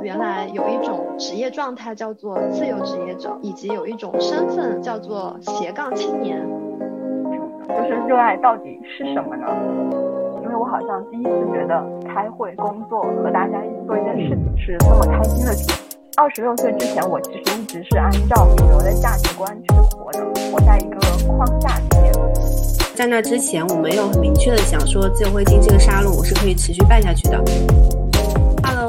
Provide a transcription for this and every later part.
哦，原来有一种职业状态叫做自由职业者，以及有一种身份叫做斜杠青年。就是热爱到底是什么呢？因为我好像第一次觉得开会、工作和大家一起做一件事情是那么开心的事情。二十六岁之前，我其实一直是按照主流的价值观去活的，活在一个框架里面。在那之前，我没有很明确的想说自由会经这个沙龙我是可以持续办下去的。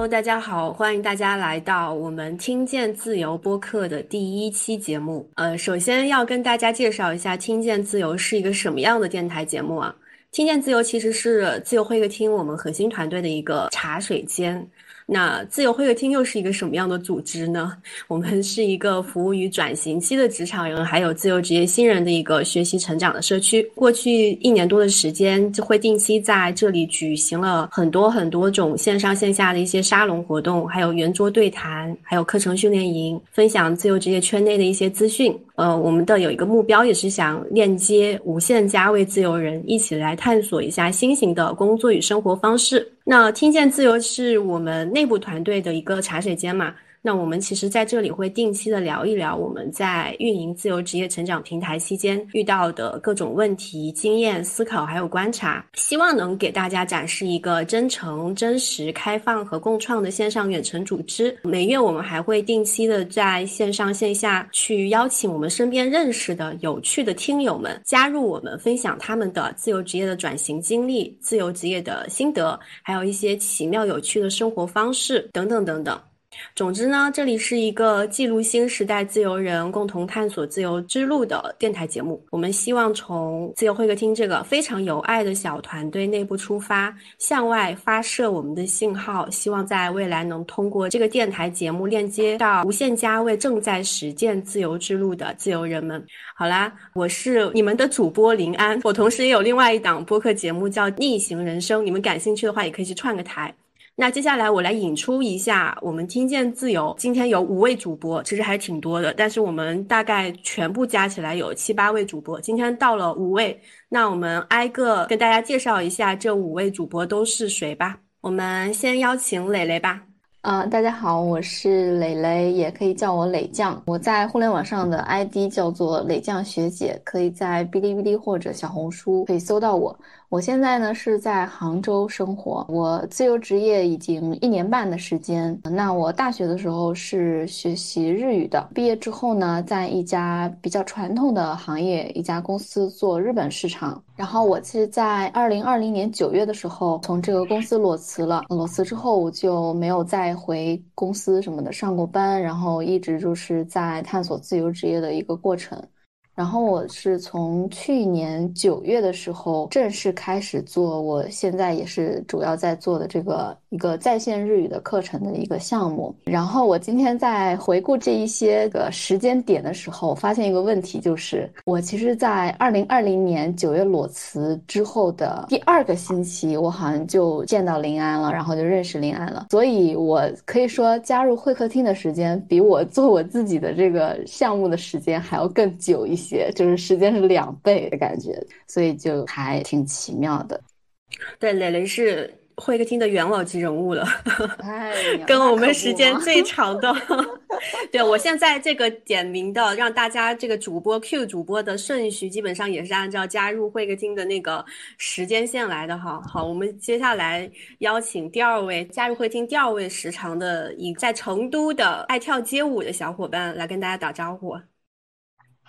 大家好，欢迎大家来到我们听见自由播客的第一期节目。呃，首先要跟大家介绍一下，听见自由是一个什么样的电台节目啊？听见自由其实是自由会客厅我们核心团队的一个茶水间。那自由会客厅又是一个什么样的组织呢？我们是一个服务于转型期的职场人，还有自由职业新人的一个学习成长的社区。过去一年多的时间，就会定期在这里举行了很多很多种线上线下的一些沙龙活动，还有圆桌对谈，还有课程训练营，分享自由职业圈内的一些资讯。呃，我们的有一个目标，也是想链接无限家位自由人，一起来探索一下新型的工作与生活方式。那听见自由是我们内部团队的一个茶水间嘛。那我们其实在这里会定期的聊一聊我们在运营自由职业成长平台期间遇到的各种问题、经验、思考还有观察，希望能给大家展示一个真诚、真实、开放和共创的线上远程组织。每月我们还会定期的在线上线下去邀请我们身边认识的有趣的听友们加入我们，分享他们的自由职业的转型经历、自由职业的心得，还有一些奇妙有趣的生活方式等等等等。总之呢，这里是一个记录新时代自由人共同探索自由之路的电台节目。我们希望从自由会客厅这个非常有爱的小团队内部出发，向外发射我们的信号，希望在未来能通过这个电台节目链接到无限家为正在实践自由之路的自由人们。好啦，我是你们的主播林安，我同时也有另外一档播客节目叫《逆行人生》，你们感兴趣的话也可以去串个台。那接下来我来引出一下，我们听见自由今天有五位主播，其实还挺多的，但是我们大概全部加起来有七八位主播，今天到了五位，那我们挨个跟大家介绍一下这五位主播都是谁吧。我们先邀请磊磊吧。啊，大家好，我是磊磊，也可以叫我磊酱。我在互联网上的 ID 叫做磊酱学姐，可以在哔哩哔哩或者小红书可以搜到我。我现在呢是在杭州生活，我自由职业已经一年半的时间。那我大学的时候是学习日语的，毕业之后呢，在一家比较传统的行业一家公司做日本市场。然后我其实，在二零二零年九月的时候从这个公司裸辞了。裸辞之后，我就没有再回公司什么的上过班，然后一直就是在探索自由职业的一个过程。然后我是从去年九月的时候正式开始做，我现在也是主要在做的这个一个在线日语的课程的一个项目。然后我今天在回顾这一些个时间点的时候，发现一个问题，就是我其实，在二零二零年九月裸辞之后的第二个星期，我好像就见到林安了，然后就认识林安了。所以我可以说，加入会客厅的时间比我做我自己的这个项目的时间还要更久一些。些就是时间是两倍的感觉，所以就还挺奇妙的。对，磊磊是会客厅的元老级人物了，跟我们时间最长的。对我现在这个点名的，让大家这个主播 Q 主播的顺序，基本上也是按照加入会客厅的那个时间线来的哈。好，我们接下来邀请第二位加入会厅第二位时长的一在成都的爱跳街舞的小伙伴来跟大家打招呼。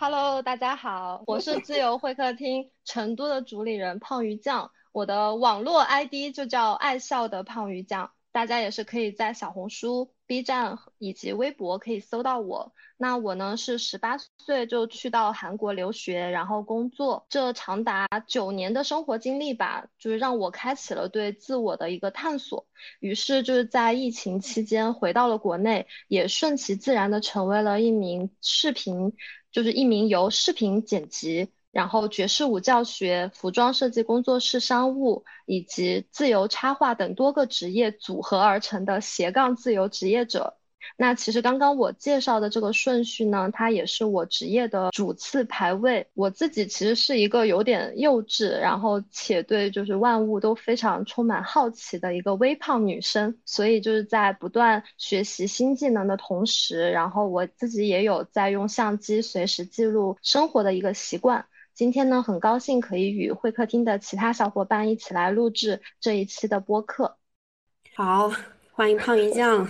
Hello，大家好，我是自由会客厅成都的主理人胖鱼酱，我的网络 ID 就叫爱笑的胖鱼酱，大家也是可以在小红书、B 站以及微博可以搜到我。那我呢是十八岁就去到韩国留学，然后工作，这长达九年的生活经历吧，就是让我开启了对自我的一个探索。于是就是在疫情期间回到了国内，也顺其自然的成为了一名视频。就是一名由视频剪辑、然后爵士舞教学、服装设计工作室商务以及自由插画等多个职业组合而成的斜杠自由职业者。那其实刚刚我介绍的这个顺序呢，它也是我职业的主次排位。我自己其实是一个有点幼稚，然后且对就是万物都非常充满好奇的一个微胖女生。所以就是在不断学习新技能的同时，然后我自己也有在用相机随时记录生活的一个习惯。今天呢，很高兴可以与会客厅的其他小伙伴一起来录制这一期的播客。好。欢迎胖鱼酱，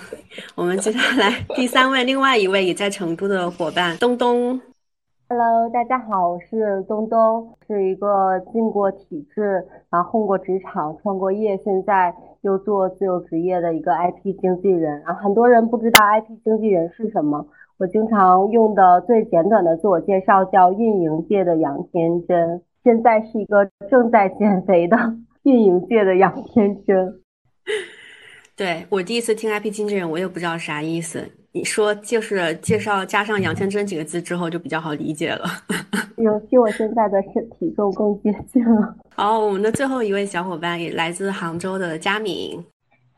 我们接下来第三位，另外一位也在成都的伙伴东东。Hello，大家好，我是东东，是一个进过体制，然后混过职场，创过业，现在又做自由职业的一个 IP 经纪人。啊，很多人不知道 IP 经纪人是什么，我经常用的最简短的自我介绍叫运营界的杨天真。现在是一个正在减肥的运营界的杨天真。对我第一次听 IP 经纪人，我也不知道啥意思。你说就是介绍加上杨天真几个字之后，就比较好理解了。尤其我现在的身体重更接近了。好，我们的最后一位小伙伴也来自杭州的佳敏。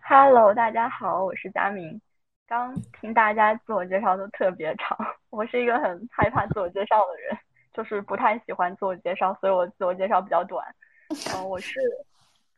Hello，大家好，我是佳敏。刚听大家自我介绍都特别长，我是一个很害怕自我介绍的人，就是不太喜欢自我介绍，所以我自我介绍比较短。嗯，我是。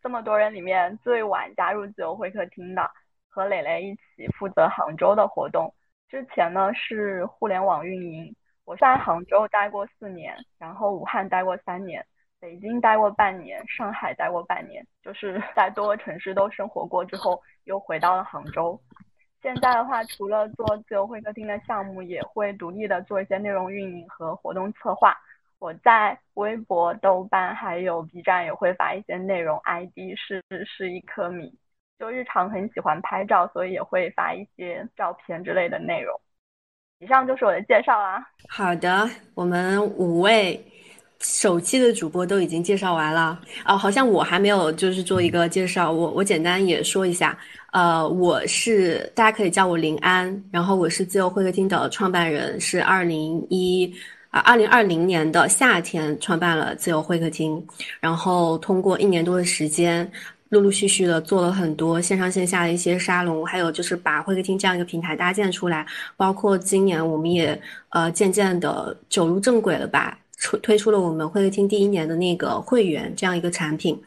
这么多人里面最晚加入自由会客厅的，和磊磊一起负责杭州的活动。之前呢是互联网运营，我在杭州待过四年，然后武汉待过三年，北京待过半年，上海待过半年，就是在多个城市都生活过之后，又回到了杭州。现在的话，除了做自由会客厅的项目，也会独立的做一些内容运营和活动策划。我在微博、豆瓣还有 B 站也会发一些内容，ID 是是一颗米。就日常很喜欢拍照，所以也会发一些照片之类的内容。以上就是我的介绍啦。好的，我们五位首期的主播都已经介绍完了。哦，好像我还没有就是做一个介绍，我我简单也说一下。呃，我是大家可以叫我林安，然后我是自由会客厅的创办人，是二零一。二零二零年的夏天创办了自由会客厅，然后通过一年多的时间，陆陆续续的做了很多线上线下的一些沙龙，还有就是把会客厅这样一个平台搭建出来。包括今年我们也呃渐渐的走入正轨了吧，出推出了我们会客厅第一年的那个会员这样一个产品。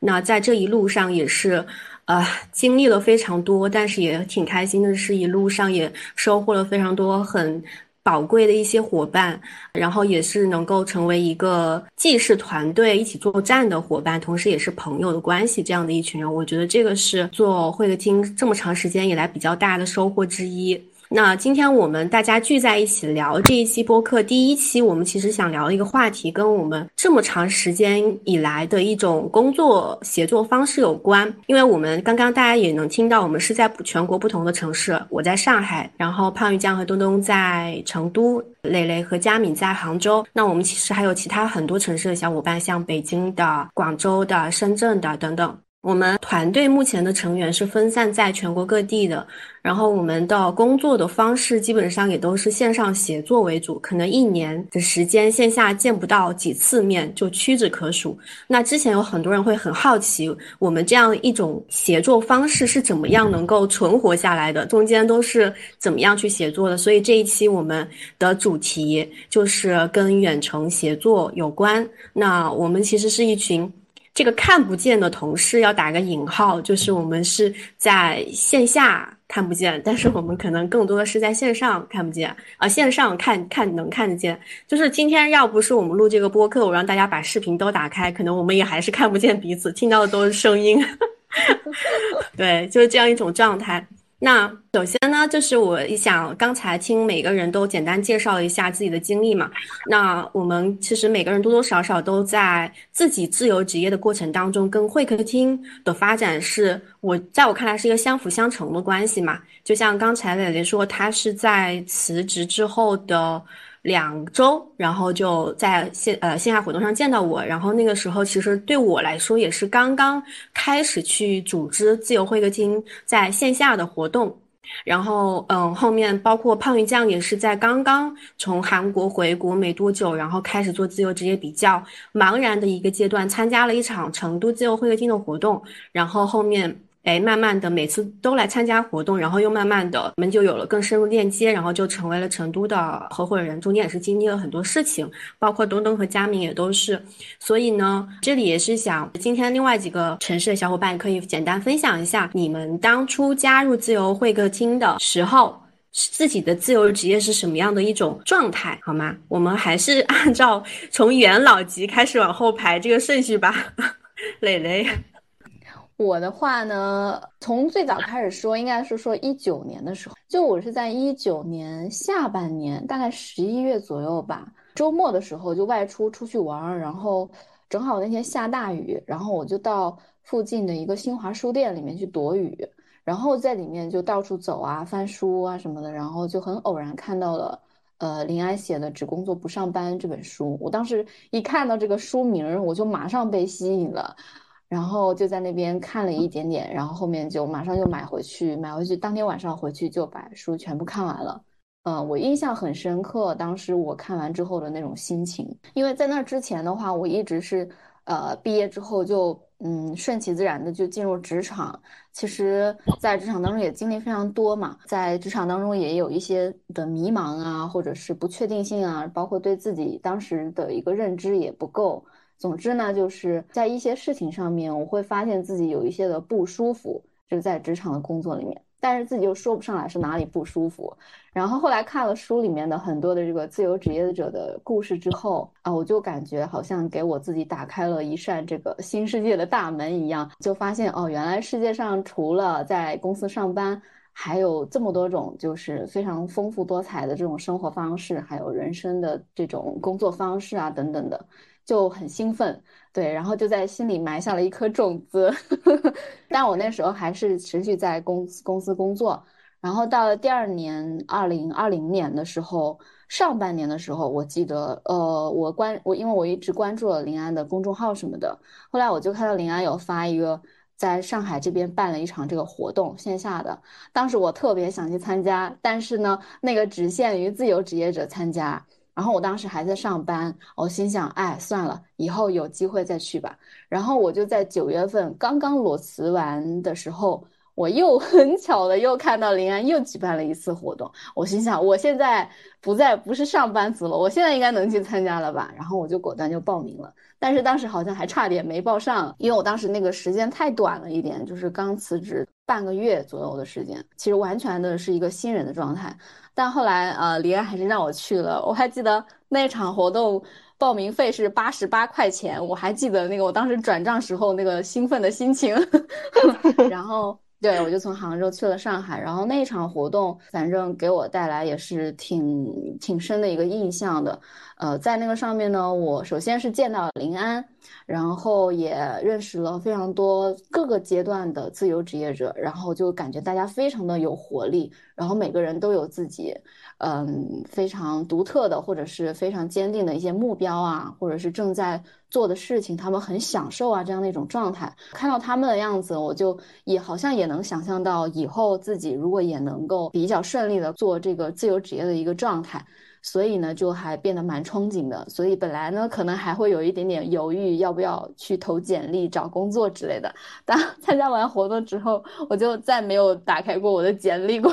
那在这一路上也是呃经历了非常多，但是也挺开心的是，一路上也收获了非常多很。宝贵的一些伙伴，然后也是能够成为一个既是团队一起作战的伙伴，同时也是朋友的关系，这样的一群人，我觉得这个是做会客厅这么长时间以来比较大的收获之一。那今天我们大家聚在一起聊这一期播客第一期，我们其实想聊一个话题，跟我们这么长时间以来的一种工作协作方式有关。因为我们刚刚大家也能听到，我们是在全国不同的城市，我在上海，然后胖鱼酱和东东在成都，磊磊和佳敏在杭州。那我们其实还有其他很多城市的小伙伴，像北京的、广州的、深圳的等等。我们团队目前的成员是分散在全国各地的，然后我们的工作的方式基本上也都是线上协作为主，可能一年的时间线下见不到几次面就屈指可数。那之前有很多人会很好奇，我们这样一种协作方式是怎么样能够存活下来的，中间都是怎么样去协作的？所以这一期我们的主题就是跟远程协作有关。那我们其实是一群。这个看不见的同事要打个引号，就是我们是在线下看不见，但是我们可能更多的是在线上看不见啊，线上看看能看得见。就是今天要不是我们录这个播客，我让大家把视频都打开，可能我们也还是看不见彼此，听到的都是声音。对，就是这样一种状态。那首先呢，就是我一想，刚才听每个人都简单介绍一下自己的经历嘛。那我们其实每个人多多少少都在自己自由职业的过程当中，跟会客厅的发展是我在我看来是一个相辅相成的关系嘛。就像刚才磊磊说，他是在辞职之后的。两周，然后就在线呃线下活动上见到我，然后那个时候其实对我来说也是刚刚开始去组织自由会客厅在线下的活动，然后嗯后面包括胖鱼酱也是在刚刚从韩国回国没多久，然后开始做自由职业比较茫然的一个阶段，参加了一场成都自由会客厅的活动，然后后面。哎，慢慢的每次都来参加活动，然后又慢慢的我们就有了更深入链接，然后就成为了成都的合伙人。中间也是经历了很多事情，包括东东和佳明也都是。所以呢，这里也是想今天另外几个城市的小伙伴可以简单分享一下你们当初加入自由会客厅的时候。自己的自由职业是什么样的一种状态，好吗？我们还是按照从元老级开始往后排这个顺序吧。磊磊，我的话呢，从最早开始说，应该是说一九年的时候，就我是在一九年下半年，大概十一月左右吧，周末的时候就外出出去玩，然后正好那天下大雨，然后我就到附近的一个新华书店里面去躲雨。然后在里面就到处走啊，翻书啊什么的，然后就很偶然看到了，呃，林安写的《只工作不上班》这本书。我当时一看到这个书名，我就马上被吸引了，然后就在那边看了一点点，然后后面就马上就买回去，买回去当天晚上回去就把书全部看完了。嗯，我印象很深刻，当时我看完之后的那种心情，因为在那之前的话，我一直是，呃，毕业之后就。嗯，顺其自然的就进入职场。其实，在职场当中也经历非常多嘛，在职场当中也有一些的迷茫啊，或者是不确定性啊，包括对自己当时的一个认知也不够。总之呢，就是在一些事情上面，我会发现自己有一些的不舒服，就是在职场的工作里面。但是自己又说不上来是哪里不舒服，然后后来看了书里面的很多的这个自由职业者的故事之后啊，我就感觉好像给我自己打开了一扇这个新世界的大门一样，就发现哦，原来世界上除了在公司上班，还有这么多种就是非常丰富多彩的这种生活方式，还有人生的这种工作方式啊等等的。就很兴奋，对，然后就在心里埋下了一颗种子。但我那时候还是持续在公司公司工作。然后到了第二年，二零二零年的时候，上半年的时候，我记得，呃，我关我因为我一直关注了临安的公众号什么的。后来我就看到临安有发一个在上海这边办了一场这个活动，线下的。当时我特别想去参加，但是呢，那个只限于自由职业者参加。然后我当时还在上班，我心想，哎，算了，以后有机会再去吧。然后我就在九月份刚刚裸辞完的时候，我又 很巧的又看到临安又举办了一次活动，我心想，我现在不再不是上班族了，我现在应该能去参加了吧？然后我就果断就报名了。但是当时好像还差点没报上，因为我当时那个时间太短了一点，就是刚辞职半个月左右的时间，其实完全的是一个新人的状态。但后来，呃，李安还是让我去了。我还记得那场活动报名费是八十八块钱，我还记得那个我当时转账时候那个兴奋的心情。然后，对我就从杭州去了上海。然后那场活动，反正给我带来也是挺挺深的一个印象的。呃，在那个上面呢，我首先是见到林安，然后也认识了非常多各个阶段的自由职业者，然后就感觉大家非常的有活力，然后每个人都有自己，嗯，非常独特的或者是非常坚定的一些目标啊，或者是正在做的事情，他们很享受啊这样的一种状态。看到他们的样子，我就也好像也能想象到以后自己如果也能够比较顺利的做这个自由职业的一个状态。所以呢，就还变得蛮憧憬的。所以本来呢，可能还会有一点点犹豫，要不要去投简历、找工作之类的。但 参加完活动之后，我就再没有打开过我的简历过，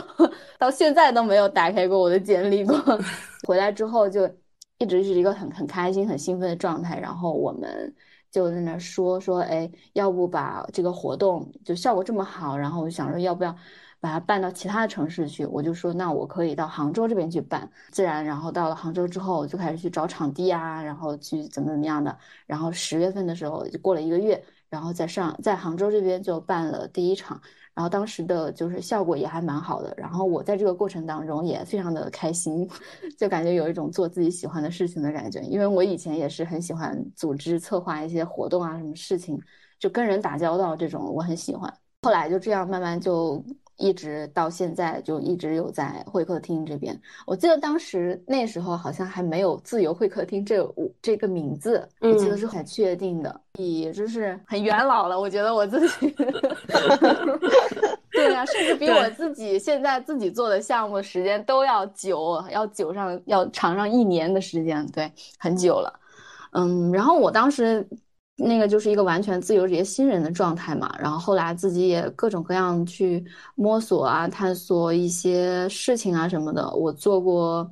到现在都没有打开过我的简历过。回来之后就一直是一个很很开心、很兴奋的状态。然后我们就在那说说，哎，要不把这个活动就效果这么好，然后我就想说，要不要？把它办到其他的城市去，我就说那我可以到杭州这边去办。自然，然后到了杭州之后，就开始去找场地啊，然后去怎么怎么样的。然后十月份的时候就过了一个月，然后在上在杭州这边就办了第一场，然后当时的就是效果也还蛮好的。然后我在这个过程当中也非常的开心，就感觉有一种做自己喜欢的事情的感觉。因为我以前也是很喜欢组织策划一些活动啊，什么事情就跟人打交道这种我很喜欢。后来就这样慢慢就。一直到现在就一直有在会客厅这边。我记得当时那时候好像还没有“自由会客厅”这五这个名字，我记得是很确定的，也就是很元老了。我觉得我自己，对呀，甚至比我自己现在自己做的项目时间都要久，要久上要长上一年的时间，对，很久了。嗯，然后我当时那个就是一个完全自由职业新人的状态嘛。然后后来自己也各种各样去摸索啊，探索一些事情啊什么的。我做过，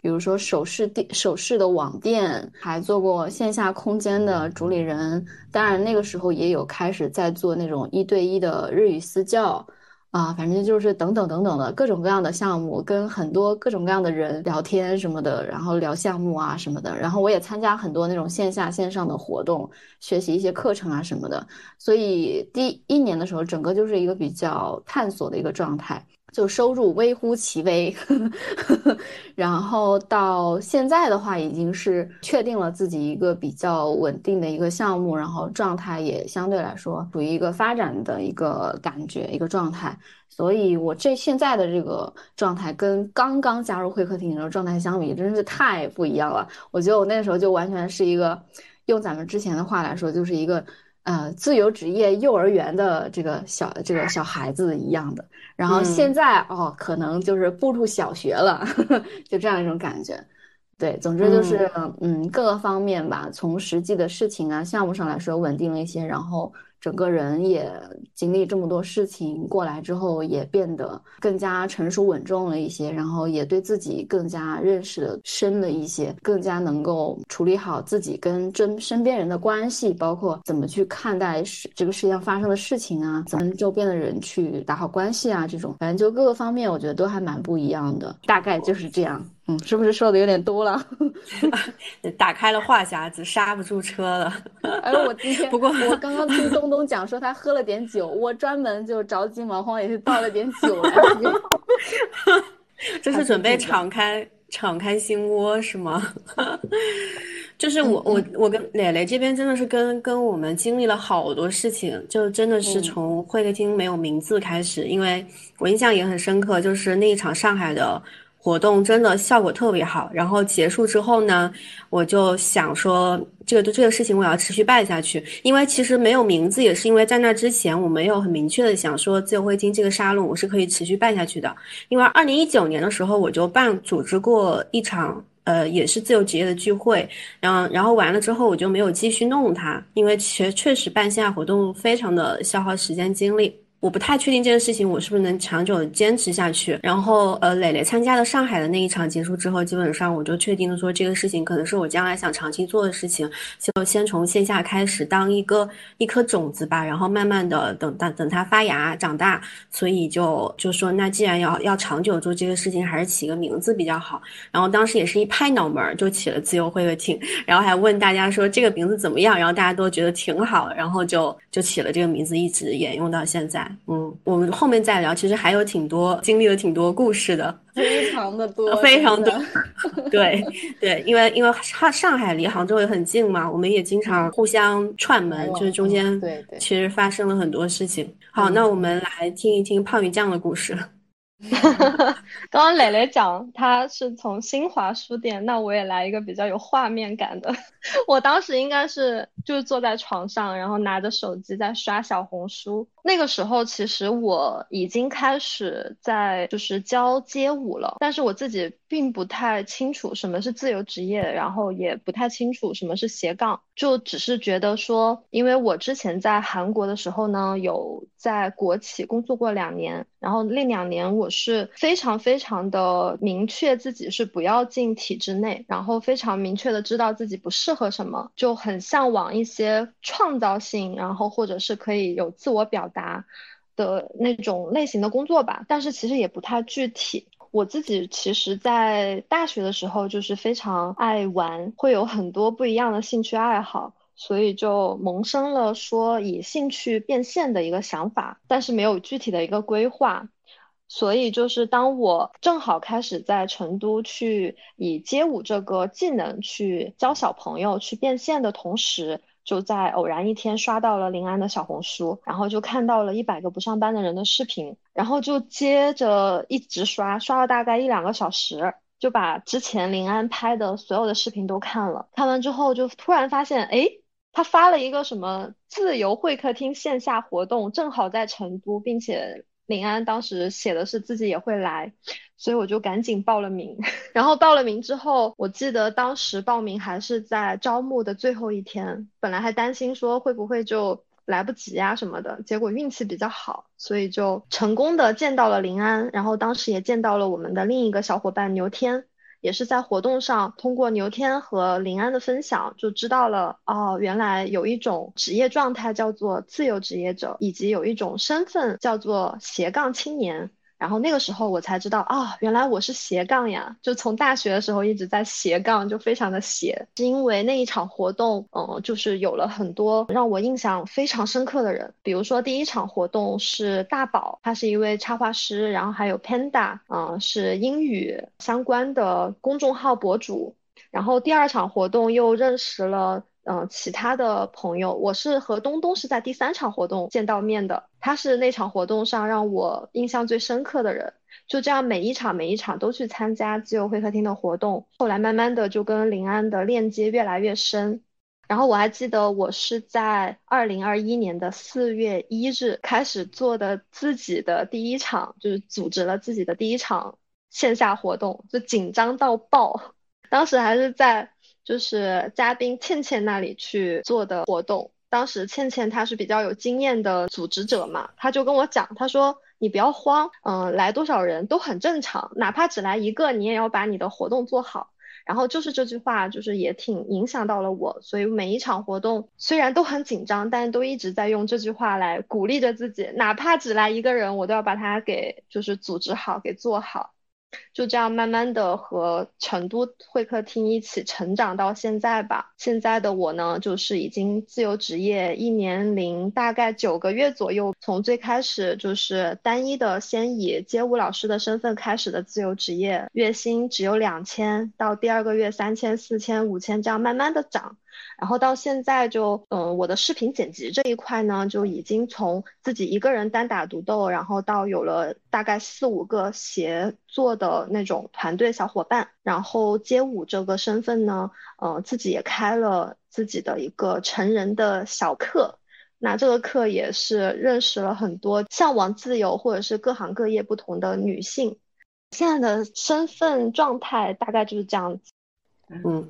比如说首饰店、首饰的网店，还做过线下空间的主理人。当然那个时候也有开始在做那种一对一的日语私教。啊，反正就是等等等等的各种各样的项目，跟很多各种各样的人聊天什么的，然后聊项目啊什么的。然后我也参加很多那种线下线上的活动，学习一些课程啊什么的。所以第一年的时候，整个就是一个比较探索的一个状态。就收入微乎其微，然后到现在的话，已经是确定了自己一个比较稳定的一个项目，然后状态也相对来说处于一个发展的一个感觉一个状态。所以，我这现在的这个状态跟刚刚加入会客厅的时候状态相比，真是太不一样了。我觉得我那时候就完全是一个，用咱们之前的话来说，就是一个。呃，自由职业幼儿园的这个小这个小孩子一样的，然后现在哦，可能就是步入小学了，就这样一种感觉。对，总之就是，嗯，各个方面吧，从实际的事情啊、项目上来说稳定了一些，然后。整个人也经历这么多事情过来之后，也变得更加成熟稳重了一些，然后也对自己更加认识的深了一些，更加能够处理好自己跟真身边人的关系，包括怎么去看待事这个世界上发生的事情啊，怎么跟周边的人去打好关系啊，这种反正就各个方面，我觉得都还蛮不一样的，大概就是这样。嗯，是不是说的有点多了？打开了话匣子，刹不住车了。哎，我今天不过我刚刚听东东讲说他喝了点酒，我专门就着急忙慌也是倒了点酒来。这是准备敞开敞开心窝是吗？就是我我我跟磊磊这边真的是跟跟我们经历了好多事情，就真的是从会客厅没有名字开始，因为我印象也很深刻，就是那一场上海的。活动真的效果特别好，然后结束之后呢，我就想说，这个这个事情我要持续办下去，因为其实没有名字，也是因为在那之前我没有很明确的想说自由会金这个沙龙我是可以持续办下去的，因为二零一九年的时候我就办组织过一场，呃，也是自由职业的聚会，然后然后完了之后我就没有继续弄它，因为确确实办线下活动非常的消耗时间精力。我不太确定这件事情我是不是能长久坚持下去。然后，呃，磊磊参加了上海的那一场结束之后，基本上我就确定了说这个事情可能是我将来想长期做的事情，就先从线下开始当一个一颗种子吧，然后慢慢的等等等它发芽长大。所以就就说那既然要要长久做这个事情，还是起个名字比较好。然后当时也是一拍脑门就起了自由会客厅，然后还问大家说这个名字怎么样，然后大家都觉得挺好，然后就就起了这个名字，一直沿用到现在。嗯，我们后面再聊。其实还有挺多经历了挺多故事的，非常的多，非常多。对对，因为因为上上海离杭州也很近嘛，我们也经常互相串门，就是中间对对，其实发生了很多事情。好，那我们来听一听胖鱼酱的故事。刚刚磊磊讲他是从新华书店，那我也来一个比较有画面感的。我当时应该是就是坐在床上，然后拿着手机在刷小红书。那个时候其实我已经开始在就是教街舞了，但是我自己并不太清楚什么是自由职业，然后也不太清楚什么是斜杠，就只是觉得说，因为我之前在韩国的时候呢，有在国企工作过两年，然后那两年我是非常非常的明确自己是不要进体制内，然后非常明确的知道自己不适合什么，就很向往一些创造性，然后或者是可以有自我表。达的那种类型的工作吧，但是其实也不太具体。我自己其实，在大学的时候就是非常爱玩，会有很多不一样的兴趣爱好，所以就萌生了说以兴趣变现的一个想法，但是没有具体的一个规划。所以就是当我正好开始在成都去以街舞这个技能去教小朋友去变现的同时。就在偶然一天刷到了临安的小红书，然后就看到了一百个不上班的人的视频，然后就接着一直刷，刷了大概一两个小时，就把之前临安拍的所有的视频都看了。看完之后就突然发现，哎，他发了一个什么自由会客厅线下活动，正好在成都，并且林安当时写的是自己也会来，所以我就赶紧报了名。然后报了名之后，我记得当时报名还是在招募的最后一天，本来还担心说会不会就来不及啊什么的，结果运气比较好，所以就成功的见到了林安，然后当时也见到了我们的另一个小伙伴牛天。也是在活动上，通过牛天和林安的分享，就知道了哦，原来有一种职业状态叫做自由职业者，以及有一种身份叫做斜杠青年。然后那个时候我才知道啊，原来我是斜杠呀！就从大学的时候一直在斜杠，就非常的斜。是因为那一场活动，嗯，就是有了很多让我印象非常深刻的人。比如说第一场活动是大宝，他是一位插画师，然后还有 Panda，嗯，是英语相关的公众号博主。然后第二场活动又认识了。嗯，其他的朋友，我是和东东是在第三场活动见到面的，他是那场活动上让我印象最深刻的人。就这样，每一场每一场都去参加自由会客厅的活动，后来慢慢的就跟临安的链接越来越深。然后我还记得，我是在二零二一年的四月一日开始做的自己的第一场，就是组织了自己的第一场线下活动，就紧张到爆，当时还是在。就是嘉宾倩倩那里去做的活动，当时倩倩她是比较有经验的组织者嘛，她就跟我讲，她说你不要慌，嗯，来多少人都很正常，哪怕只来一个，你也要把你的活动做好。然后就是这句话，就是也挺影响到了我，所以每一场活动虽然都很紧张，但都一直在用这句话来鼓励着自己，哪怕只来一个人，我都要把它给就是组织好，给做好。就这样慢慢的和成都会客厅一起成长到现在吧。现在的我呢，就是已经自由职业一年零大概九个月左右。从最开始就是单一的先以街舞老师的身份开始的自由职业，月薪只有两千，到第二个月三千、四千、五千这样慢慢的涨。然后到现在就，嗯，我的视频剪辑这一块呢，就已经从自己一个人单打独斗，然后到有了大概四五个协作的那种团队小伙伴。然后街舞这个身份呢，呃，自己也开了自己的一个成人的小课。那这个课也是认识了很多向往自由或者是各行各业不同的女性。现在的身份状态大概就是这样子。嗯，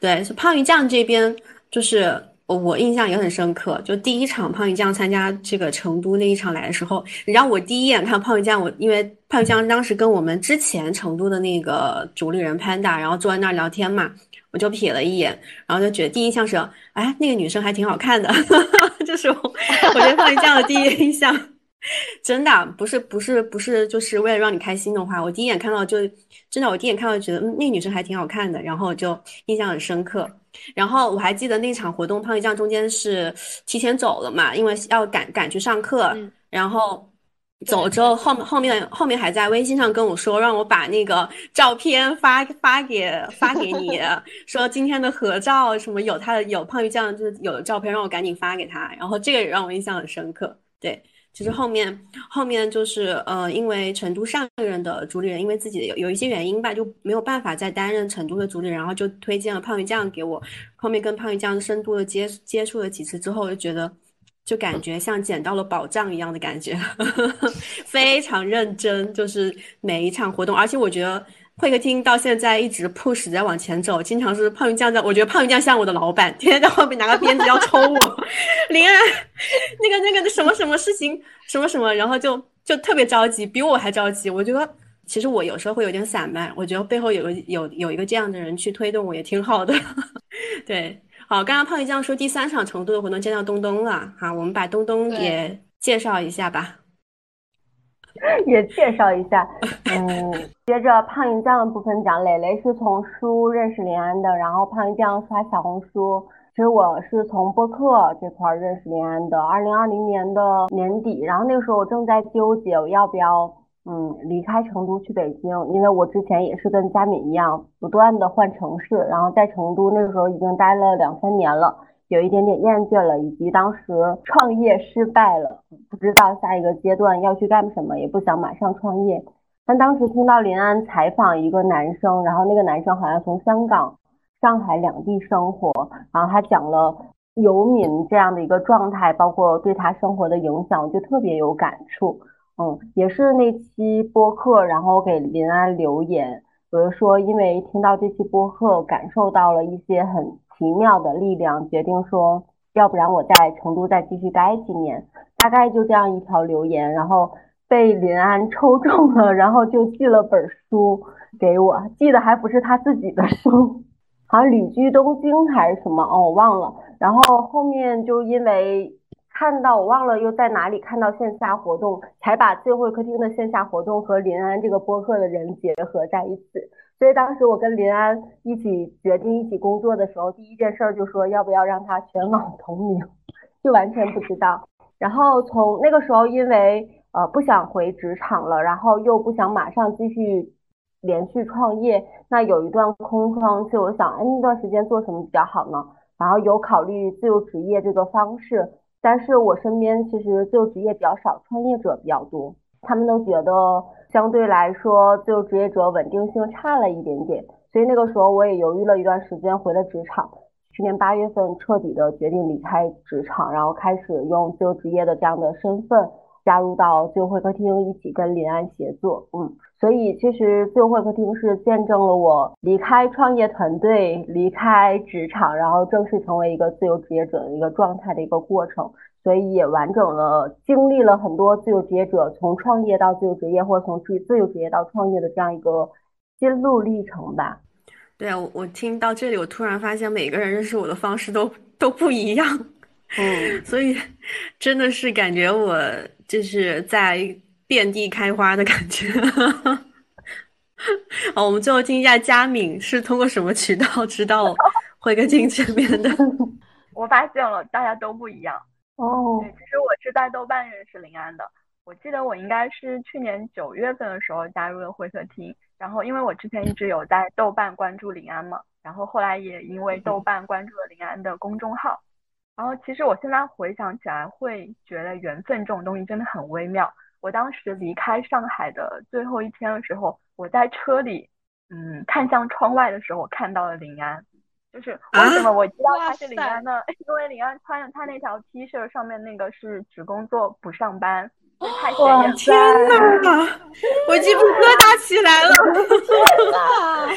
对，是胖鱼酱这边，就是我印象也很深刻。就第一场胖鱼酱参加这个成都那一场来的时候，你知道我第一眼看胖鱼酱，我因为胖鱼酱当时跟我们之前成都的那个主理人 Panda，然后坐在那儿聊天嘛，我就瞥了一眼，然后就觉得第一印象是，哎，那个女生还挺好看的，就是我我觉得胖鱼酱的第一印象。真的不是不是不是，就是为了让你开心的话，我第一眼看到就真的，我第一眼看到觉得嗯，那个女生还挺好看的，然后就印象很深刻。然后我还记得那场活动，胖鱼酱中间是提前走了嘛，因为要赶赶去上课。然后走了之后，后后面后面还在微信上跟我说，让我把那个照片发发给发给你，说今天的合照什么有他的有胖鱼酱就是有的照片，让我赶紧发给他。然后这个也让我印象很深刻，对。其实后面后面就是呃，因为成都上一任的主理人因为自己有有一些原因吧，就没有办法再担任成都的主理人，然后就推荐了胖鱼酱给我。后面跟胖鱼酱深度的接接触了几次之后，就觉得就感觉像捡到了宝藏一样的感觉，非常认真，就是每一场活动，而且我觉得。会客厅到现在一直 push 在往前走，经常是胖鱼酱在，我觉得胖鱼酱像我的老板，天天在后面拿个鞭子要抽我。林安，那个那个什么什么事情，什么什么，然后就就特别着急，比我还着急。我觉得其实我有时候会有点散漫，我觉得背后有个有有一个这样的人去推动我也挺好的。对，好，刚刚胖鱼酱说第三场成都的活动见到东东了，好，我们把东东也介绍一下吧。也介绍一下，嗯，接着胖鱼酱的部分讲，磊磊是从书认识林安的，然后胖鱼酱刷小红书，其实我是从播客这块认识林安的，二零二零年的年底，然后那个时候我正在纠结我要不要，嗯，离开成都去北京，因为我之前也是跟佳敏一样，不断的换城市，然后在成都那个时候已经待了两三年了。有一点点厌倦了，以及当时创业失败了，不知道下一个阶段要去干什么，也不想马上创业。但当时听到林安采访一个男生，然后那个男生好像从香港、上海两地生活，然后他讲了游民这样的一个状态，包括对他生活的影响，就特别有感触。嗯，也是那期播客，然后给林安留言，我就说，因为听到这期播客，感受到了一些很奇妙的力量，决定说，要不然我在成都再继续待几年。大概就这样一条留言，然后被林安抽中了，然后就寄了本书给我，寄的还不是他自己的书，好像旅居东京还是什么哦，我忘了。然后后面就因为。看到我忘了又在哪里看到线下活动，才把自由会客厅的线下活动和林安这个播客的人结合在一起。所以当时我跟林安一起决定一起工作的时候，第一件事就说要不要让他全网同名，就完全不知道。然后从那个时候，因为呃不想回职场了，然后又不想马上继续连续创业，那有一段空窗期，我想哎那段时间做什么比较好呢？然后有考虑自由职业这个方式。但是我身边其实自由职业比较少，创业者比较多，他们都觉得相对来说自由职业者稳定性差了一点点，所以那个时候我也犹豫了一段时间，回了职场。去年八月份彻底的决定离开职场，然后开始用自由职业的这样的身份。加入到自由会客厅，一起跟林安协作，嗯，所以其实自由会客厅是见证了我离开创业团队、离开职场，然后正式成为一个自由职业者的一个状态的一个过程，所以也完整了经历了很多自由职业者从创业到自由职业，或者从自自由职业到创业的这样一个心路历程吧。对啊，我我听到这里，我突然发现每个人认识我的方式都都不一样。嗯，所以真的是感觉我就是在遍地开花的感觉。好，我们最后听一下佳敏是通过什么渠道知道会客厅这边的？我发现了，大家都不一样哦。其实我是在豆瓣认识林安的，我记得我应该是去年九月份的时候加入了会客厅，然后因为我之前一直有在豆瓣关注林安嘛，然后后来也因为豆瓣关注了林安的公众号。然后其实我现在回想起来，会觉得缘分这种东西真的很微妙。我当时离开上海的最后一天的时候，我在车里，嗯，看向窗外的时候，我看到了林安。就是为什么我知道他是李安呢？因为李安穿着他那条 T 恤，上面那个是只工作不上班。哇天哪！我鸡皮疙瘩起来了！天哪！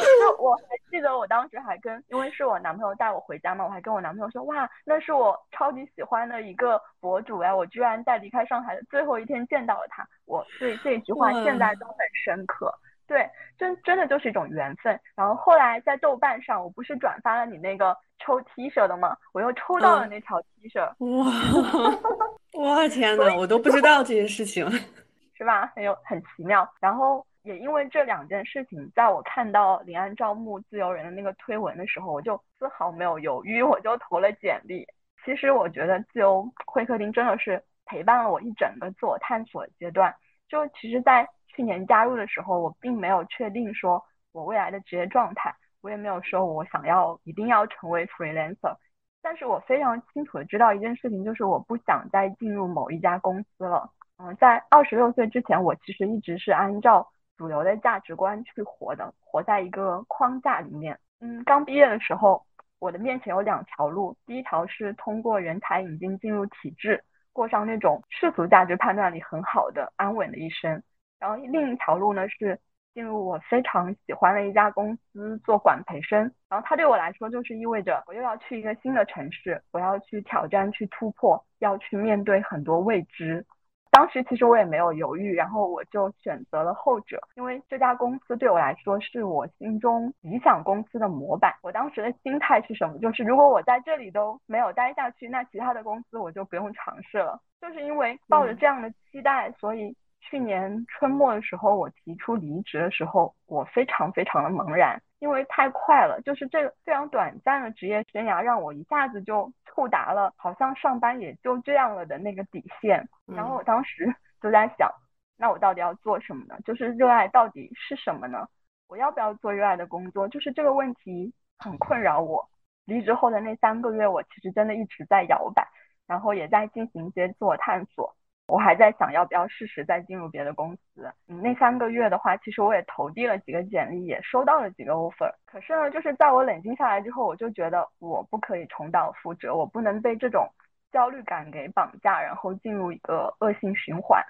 就我还记得我当时还跟，因为是我男朋友带我回家嘛，我还跟我男朋友说，哇，那是我超级喜欢的一个博主呀，我居然在离开上海的最后一天见到了他，我对这句话现在都很深刻。对，真真的就是一种缘分。然后后来在豆瓣上，我不是转发了你那个抽 T 恤的吗？我又抽到了那条 T 恤。哇！哇天呐，我都不知道这件事情，是吧？很有很奇妙。然后也因为这两件事情，在我看到临安招募自由人的那个推文的时候，我就丝毫没有犹豫，我就投了简历。其实我觉得自由会客厅真的是陪伴了我一整个自我探索阶段。就其实，在去年加入的时候，我并没有确定说我未来的职业状态，我也没有说我想要一定要成为 freelancer，但是我非常清楚的知道一件事情，就是我不想再进入某一家公司了。嗯，在二十六岁之前，我其实一直是按照主流的价值观去活的，活在一个框架里面。嗯，刚毕业的时候，我的面前有两条路，第一条是通过人才引进进入体制，过上那种世俗价值判断里很好的安稳的一生。然后另一条路呢是进入我非常喜欢的一家公司做管培生，然后它对我来说就是意味着我又要去一个新的城市，我要去挑战、去突破，要去面对很多未知。当时其实我也没有犹豫，然后我就选择了后者，因为这家公司对我来说是我心中理想公司的模板。我当时的心态是什么？就是如果我在这里都没有待下去，那其他的公司我就不用尝试了。就是因为抱着这样的期待，所以。去年春末的时候，我提出离职的时候，我非常非常的茫然，因为太快了，就是这个非常短暂的职业生涯，让我一下子就触达了好像上班也就这样了的那个底线。然后我当时 就在想，那我到底要做什么呢？就是热爱到底是什么呢？我要不要做热爱的工作？就是这个问题很困扰我。离职后的那三个月，我其实真的一直在摇摆，然后也在进行一些自我探索。我还在想要不要试试再进入别的公司。嗯，那三个月的话，其实我也投递了几个简历，也收到了几个 offer。可是呢，就是在我冷静下来之后，我就觉得我不可以重蹈覆辙，我不能被这种焦虑感给绑架，然后进入一个恶性循环。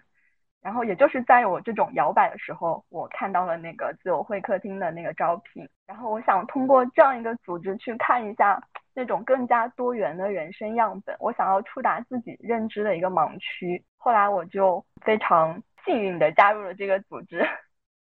然后也就是在我这种摇摆的时候，我看到了那个自由会客厅的那个招聘，然后我想通过这样一个组织去看一下那种更加多元的人生样本，我想要触达自己认知的一个盲区。后来我就非常幸运的加入了这个组织，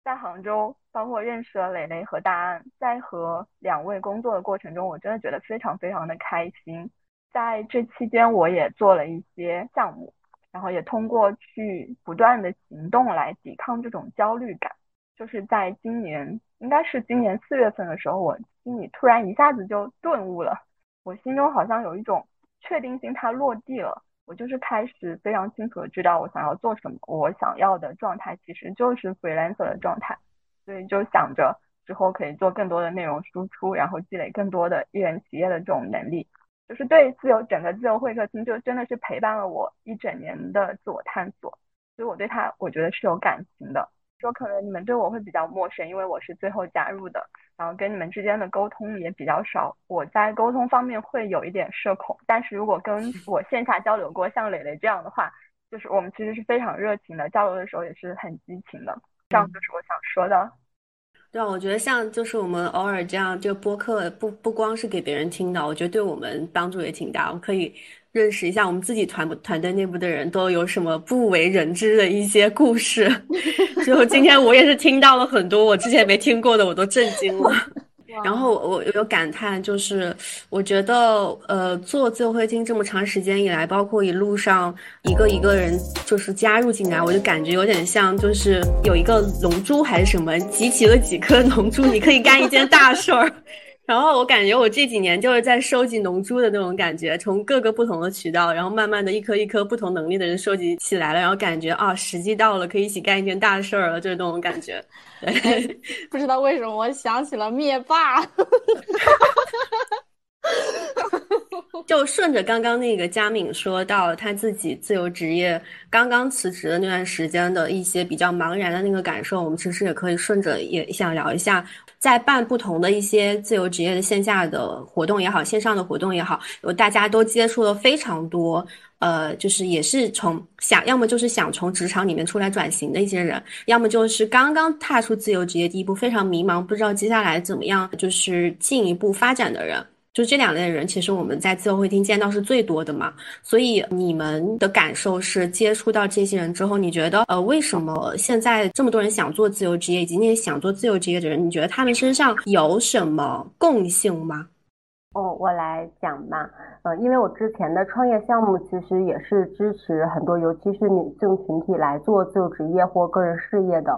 在杭州，包括认识了蕾蕾和大安，在和两位工作的过程中，我真的觉得非常非常的开心。在这期间，我也做了一些项目。然后也通过去不断的行动来抵抗这种焦虑感，就是在今年，应该是今年四月份的时候，我心里突然一下子就顿悟了，我心中好像有一种确定性，它落地了，我就是开始非常清楚的知道我想要做什么，我想要的状态其实就是 freelancer 的状态，所以就想着之后可以做更多的内容输出，然后积累更多的艺人企业的这种能力。就是对自由整个自由会客厅，就真的是陪伴了我一整年的自我探索，所以我对他我觉得是有感情的。说可能你们对我会比较陌生，因为我是最后加入的，然后跟你们之间的沟通也比较少。我在沟通方面会有一点社恐，但是如果跟 我线下交流过，像磊磊这样的话，就是我们其实是非常热情的，交流的时候也是很激情的。这样就是我想说的。对啊，我觉得像就是我们偶尔这样这个播客，不不光是给别人听的，我觉得对我们帮助也挺大。我们可以认识一下我们自己团团队内部的人都有什么不为人知的一些故事。就今天我也是听到了很多我之前没听过的，我都震惊了。然后我有感叹，就是我觉得，呃，做自由会厅这么长时间以来，包括一路上一个一个人就是加入进来，我就感觉有点像，就是有一个龙珠还是什么，集齐了几颗龙珠，你可以干一件大事儿。然后我感觉我这几年就是在收集龙珠的那种感觉，从各个不同的渠道，然后慢慢的一颗一颗不同能力的人收集起来了，然后感觉啊，时机到了，可以一起干一件大事儿了，就是那种感觉。对不知道为什么我想起了灭霸。就顺着刚刚那个佳敏说到他自己自由职业刚刚辞职的那段时间的一些比较茫然的那个感受，我们其实也可以顺着也想聊一下，在办不同的一些自由职业的线下的活动也好，线上的活动也好，大家都接触了非常多，呃，就是也是从想要么就是想从职场里面出来转型的一些人，要么就是刚刚踏出自由职业第一步，非常迷茫，不知道接下来怎么样，就是进一步发展的人。就这两类人，其实我们在自由会厅见到是最多的嘛。所以你们的感受是，接触到这些人之后，你觉得，呃，为什么现在这么多人想做自由职业，以及那些想做自由职业的人，你觉得他们身上有什么共性吗？哦，我来讲吧。呃，因为我之前的创业项目其实也是支持很多，尤其是女性群体来做自由职业或个人事业的。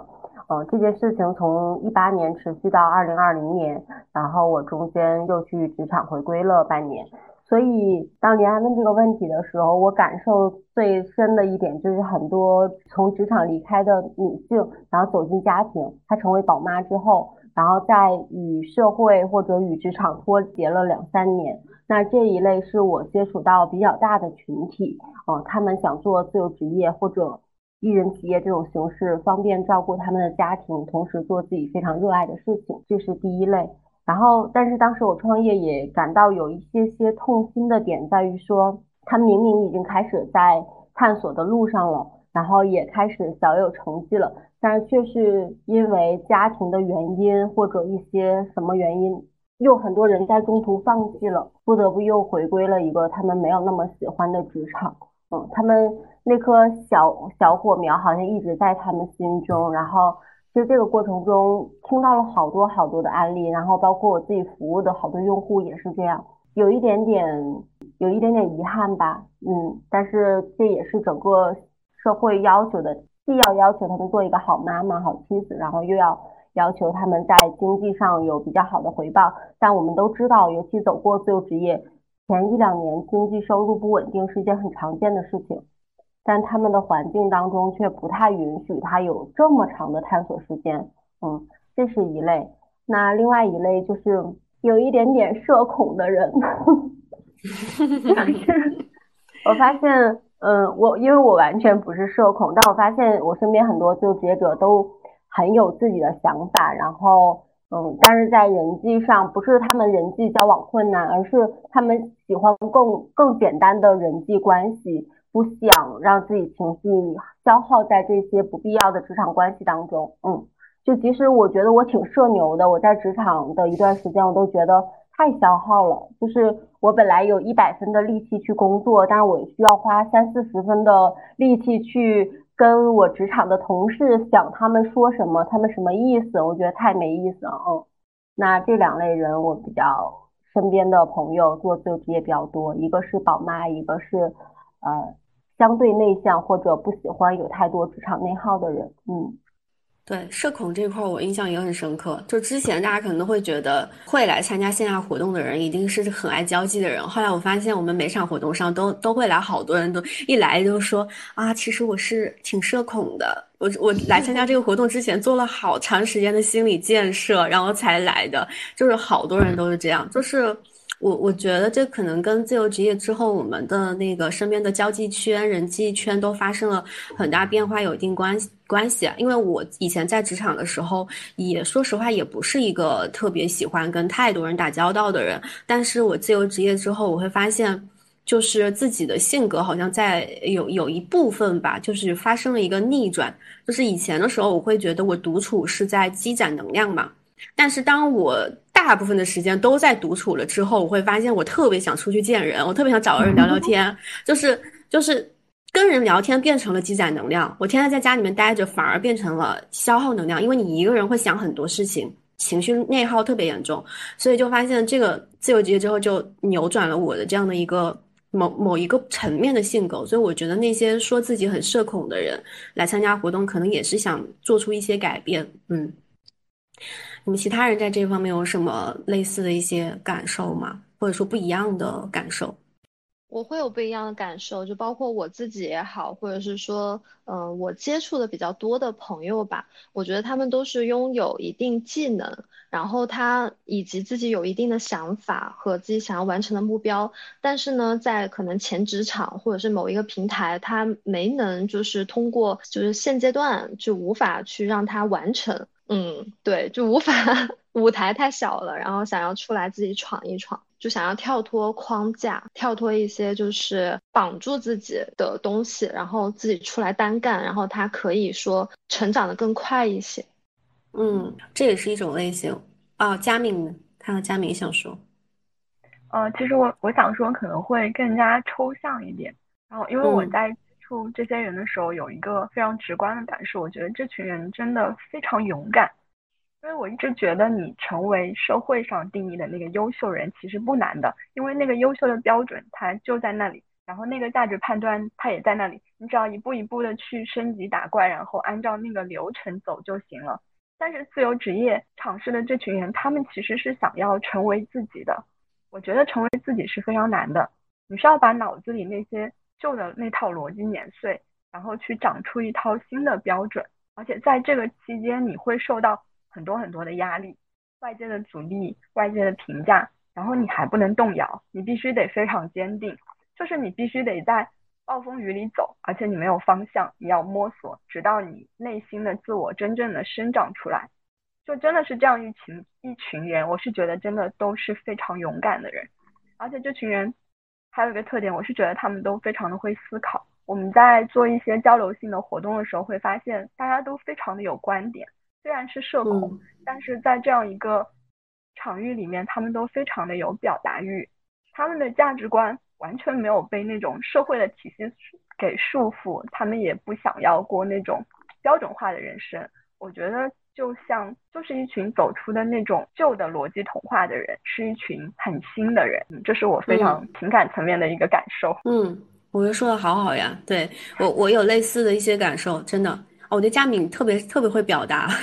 呃，这件事情从一八年持续到二零二零年，然后我中间又去职场回归了半年。所以当林安问这个问题的时候，我感受最深的一点就是很多从职场离开的女性，然后走进家庭，她成为宝妈之后，然后在与社会或者与职场脱节了两三年。那这一类是我接触到比较大的群体，呃，他们想做自由职业或者。艺人企业这种形式方便照顾他们的家庭，同时做自己非常热爱的事情，这是第一类。然后，但是当时我创业也感到有一些些痛心的点，在于说，他明明已经开始在探索的路上了，然后也开始小有成绩了，但是却是因为家庭的原因或者一些什么原因，又很多人在中途放弃了，不得不又回归了一个他们没有那么喜欢的职场。嗯，他们那颗小小火苗好像一直在他们心中，然后其实这个过程中听到了好多好多的案例，然后包括我自己服务的好多用户也是这样，有一点点有一点点遗憾吧，嗯，但是这也是整个社会要求的，既要要求他们做一个好妈妈、好妻子，然后又要要求他们在经济上有比较好的回报，但我们都知道，尤其走过自由职业。前一两年经济收入不稳定是一件很常见的事情，但他们的环境当中却不太允许他有这么长的探索时间。嗯，这是一类。那另外一类就是有一点点社恐的人。我发现，嗯，我因为我完全不是社恐，但我发现我身边很多自由职业者都很有自己的想法，然后。嗯，但是在人际上，不是他们人际交往困难，而是他们喜欢更更简单的人际关系，不想让自己情绪消耗在这些不必要的职场关系当中。嗯，就即使我觉得我挺社牛的，我在职场的一段时间，我都觉得太消耗了。就是我本来有一百分的力气去工作，但是我需要花三四十分的力气去跟我职场的同事想他们说什么，他们什么意思，我觉得太没意思了。嗯，那这两类人我比较身边的朋友做自由职业比较多，一个是宝妈，一个是呃。相对内向或者不喜欢有太多职场内耗的人，嗯，对社恐这块我印象也很深刻。就之前大家可能会觉得会来参加线下活动的人一定是很爱交际的人，后来我发现我们每场活动上都都会来好多人都一来就说啊，其实我是挺社恐的，我我来参加这个活动之前做了好长时间的心理建设，然后才来的，就是好多人都是这样，就是。我我觉得这可能跟自由职业之后，我们的那个身边的交际圈、人际圈都发生了很大变化，有一定关系关系。因为我以前在职场的时候，也说实话，也不是一个特别喜欢跟太多人打交道的人。但是我自由职业之后，我会发现，就是自己的性格好像在有有一部分吧，就是发生了一个逆转。就是以前的时候，我会觉得我独处是在积攒能量嘛，但是当我大部分的时间都在独处了之后，我会发现我特别想出去见人，我特别想找个人聊聊天，就是就是跟人聊天变成了积攒能量。我天天在家里面待着，反而变成了消耗能量，因为你一个人会想很多事情，情绪内耗特别严重，所以就发现这个自由职业之后就扭转了我的这样的一个某某一个层面的性格。所以我觉得那些说自己很社恐的人来参加活动，可能也是想做出一些改变，嗯。你们其他人在这方面有什么类似的一些感受吗？或者说不一样的感受？我会有不一样的感受，就包括我自己也好，或者是说，嗯，我接触的比较多的朋友吧，我觉得他们都是拥有一定技能，然后他以及自己有一定的想法和自己想要完成的目标，但是呢，在可能前职场或者是某一个平台，他没能就是通过，就是现阶段就无法去让他完成。嗯，对，就无法舞台太小了，然后想要出来自己闯一闯，就想要跳脱框架，跳脱一些就是绑住自己的东西，然后自己出来单干，然后他可以说成长的更快一些。嗯，这也是一种类型哦。佳敏，看到佳敏想说，呃，其实我我想说可能会更加抽象一点，然后因为我在。这些人的时候，有一个非常直观的感受，我觉得这群人真的非常勇敢。因为我一直觉得，你成为社会上定义的那个优秀人，其实不难的，因为那个优秀的标准它就在那里，然后那个价值判断它也在那里，你只要一步一步的去升级打怪，然后按照那个流程走就行了。但是自由职业尝试的这群人，他们其实是想要成为自己的。我觉得成为自己是非常难的，你需要把脑子里那些。旧的那套逻辑碾碎，然后去长出一套新的标准，而且在这个期间你会受到很多很多的压力，外界的阻力、外界的评价，然后你还不能动摇，你必须得非常坚定，就是你必须得在暴风雨里走，而且你没有方向，你要摸索，直到你内心的自我真正的生长出来，就真的是这样一群一群人，我是觉得真的都是非常勇敢的人，而且这群人。还有一个特点，我是觉得他们都非常的会思考。我们在做一些交流性的活动的时候，会发现大家都非常的有观点。虽然是社恐，但是在这样一个场域里面，他们都非常的有表达欲。他们的价值观完全没有被那种社会的体系给束缚，他们也不想要过那种标准化的人生。我觉得。就像就是一群走出的那种旧的逻辑童话的人，是一群很新的人，这是我非常情感层面的一个感受。嗯，我觉得说的好好呀，对我我有类似的一些感受，真的。我觉得佳敏特别特别会表达，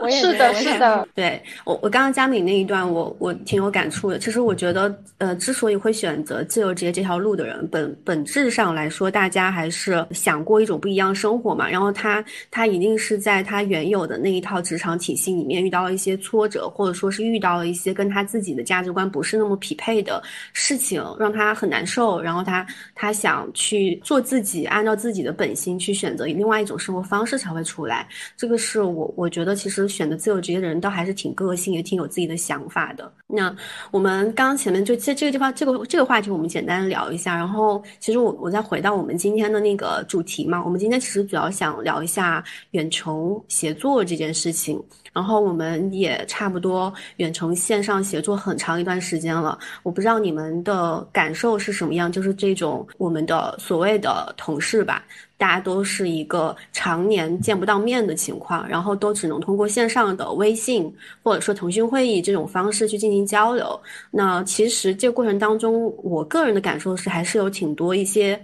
我也是的，是的。对我，我刚刚佳敏那一段，我我挺有感触的。其实我觉得，呃，之所以会选择自由职业这条路的人，本本质上来说，大家还是想过一种不一样生活嘛。然后他他一定是在他原有的那一套职场体系里面遇到了一些挫折，或者说是遇到了一些跟他自己的价值观不是那么匹配的事情，让他很难受。然后他他想去做自己，按照自己的本心去选择另外一种生活方。方式才会出来。这个是我我觉得其实选择自由职业的人倒还是挺个性，也挺有自己的想法的。那我们刚刚前面就这这个地方这个这个话题，我们简单聊一下。然后其实我我再回到我们今天的那个主题嘛，我们今天其实主要想聊一下远程协作这件事情。然后我们也差不多远程线上协作很长一段时间了，我不知道你们的感受是什么样，就是这种我们的所谓的同事吧，大家都是一个常年见不到面的情况，然后都只能通过线上的微信或者说腾讯会议这种方式去进行交流。那其实这个过程当中，我个人的感受是还是有挺多一些。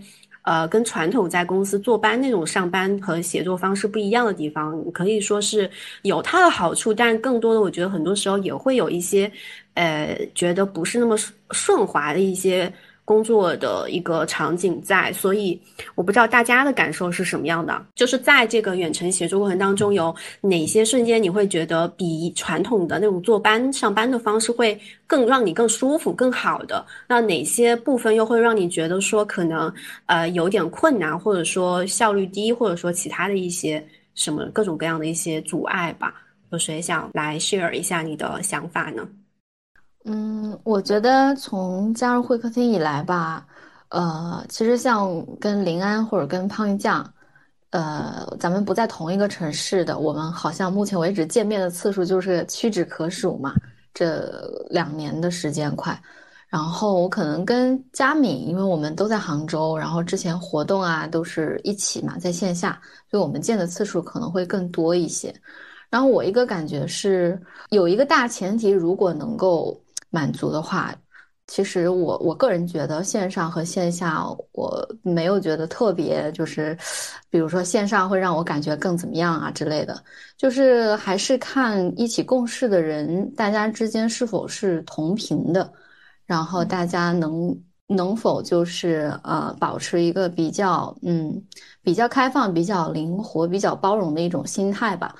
呃，跟传统在公司坐班那种上班和协作方式不一样的地方，可以说是有它的好处，但更多的我觉得很多时候也会有一些，呃，觉得不是那么顺滑的一些。工作的一个场景在，所以我不知道大家的感受是什么样的。就是在这个远程协作过程当中，有哪些瞬间你会觉得比传统的那种坐班上班的方式会更让你更舒服、更好的？那哪些部分又会让你觉得说可能呃有点困难，或者说效率低，或者说其他的一些什么各种各样的一些阻碍吧？有谁想来 share 一下你的想法呢？嗯，我觉得从加入会客厅以来吧，呃，其实像跟林安或者跟胖鱼酱，呃，咱们不在同一个城市的，我们好像目前为止见面的次数就是屈指可数嘛。这两年的时间快，然后我可能跟佳敏，因为我们都在杭州，然后之前活动啊都是一起嘛，在线下，所以我们见的次数可能会更多一些。然后我一个感觉是，有一个大前提，如果能够。满足的话，其实我我个人觉得线上和线下，我没有觉得特别，就是比如说线上会让我感觉更怎么样啊之类的，就是还是看一起共事的人，大家之间是否是同频的，然后大家能能否就是呃保持一个比较嗯比较开放、比较灵活、比较包容的一种心态吧。